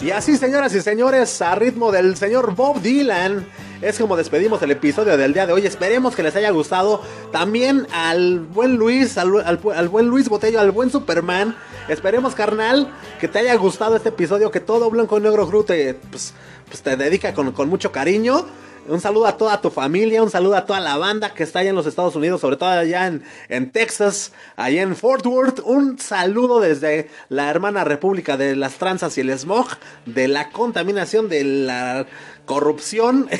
Speaker 1: Y así, señoras y señores, a ritmo del señor Bob Dylan, es como despedimos el episodio del día de hoy. Esperemos que les haya gustado. También al buen Luis, al, al- buen Luis Botello, al buen Superman. Esperemos, carnal, que te haya gustado este episodio, que todo Blanco Negro Crew te, pues, pues te dedica con mucho cariño. Un saludo a toda tu familia, un saludo a toda la banda que está allá en los Estados Unidos, sobre todo allá en, en Texas, allá en Fort Worth. Un saludo desde la hermana República de las Tranzas y el Smog, de la contaminación, de la corrupción.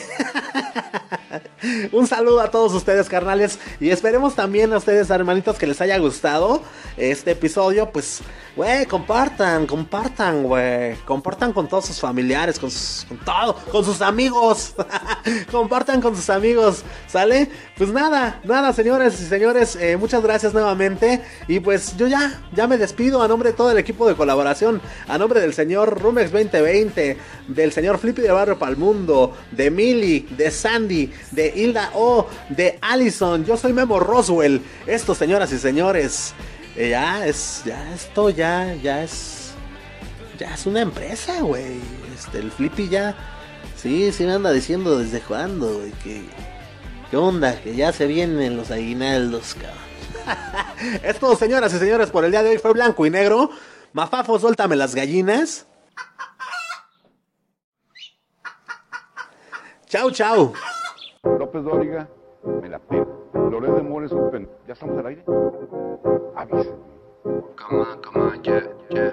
Speaker 1: Un saludo a todos ustedes, carnales. Y esperemos también a ustedes, hermanitos, que les haya gustado este episodio. Pues, güey, compartan, compartan, güey. Compartan con todos sus familiares, con, sus, con todo, con sus amigos. compartan con sus amigos, ¿sale? Pues nada, nada, señores y señores. eh, muchas gracias nuevamente. Y pues yo ya, ya me despido a nombre de todo el equipo de colaboración. A nombre del señor Rumex 2020, del señor Flippy de Barrio Palmundo, de Millie, de Sandy, de Hilda O, de Allison. Yo soy Memo Roswell. Esto, señoras y señores, eh, ya es, ya esto ya, ya es, ya es una empresa, güey. Este, el Flippy ya, sí, sí me anda diciendo desde cuándo, güey, que, qué onda, que ya se vienen los aguinaldos, cabrón. Esto, señoras y señores, por el día de hoy fue blanco y negro. Mafafo, suéltame las gallinas. Chau, chau.
Speaker 5: López Dóriga, me la pego. Loret de Mola es un pen... ¿Ya estamos al aire? Avisa.
Speaker 3: Come on, come on, yeah, yeah,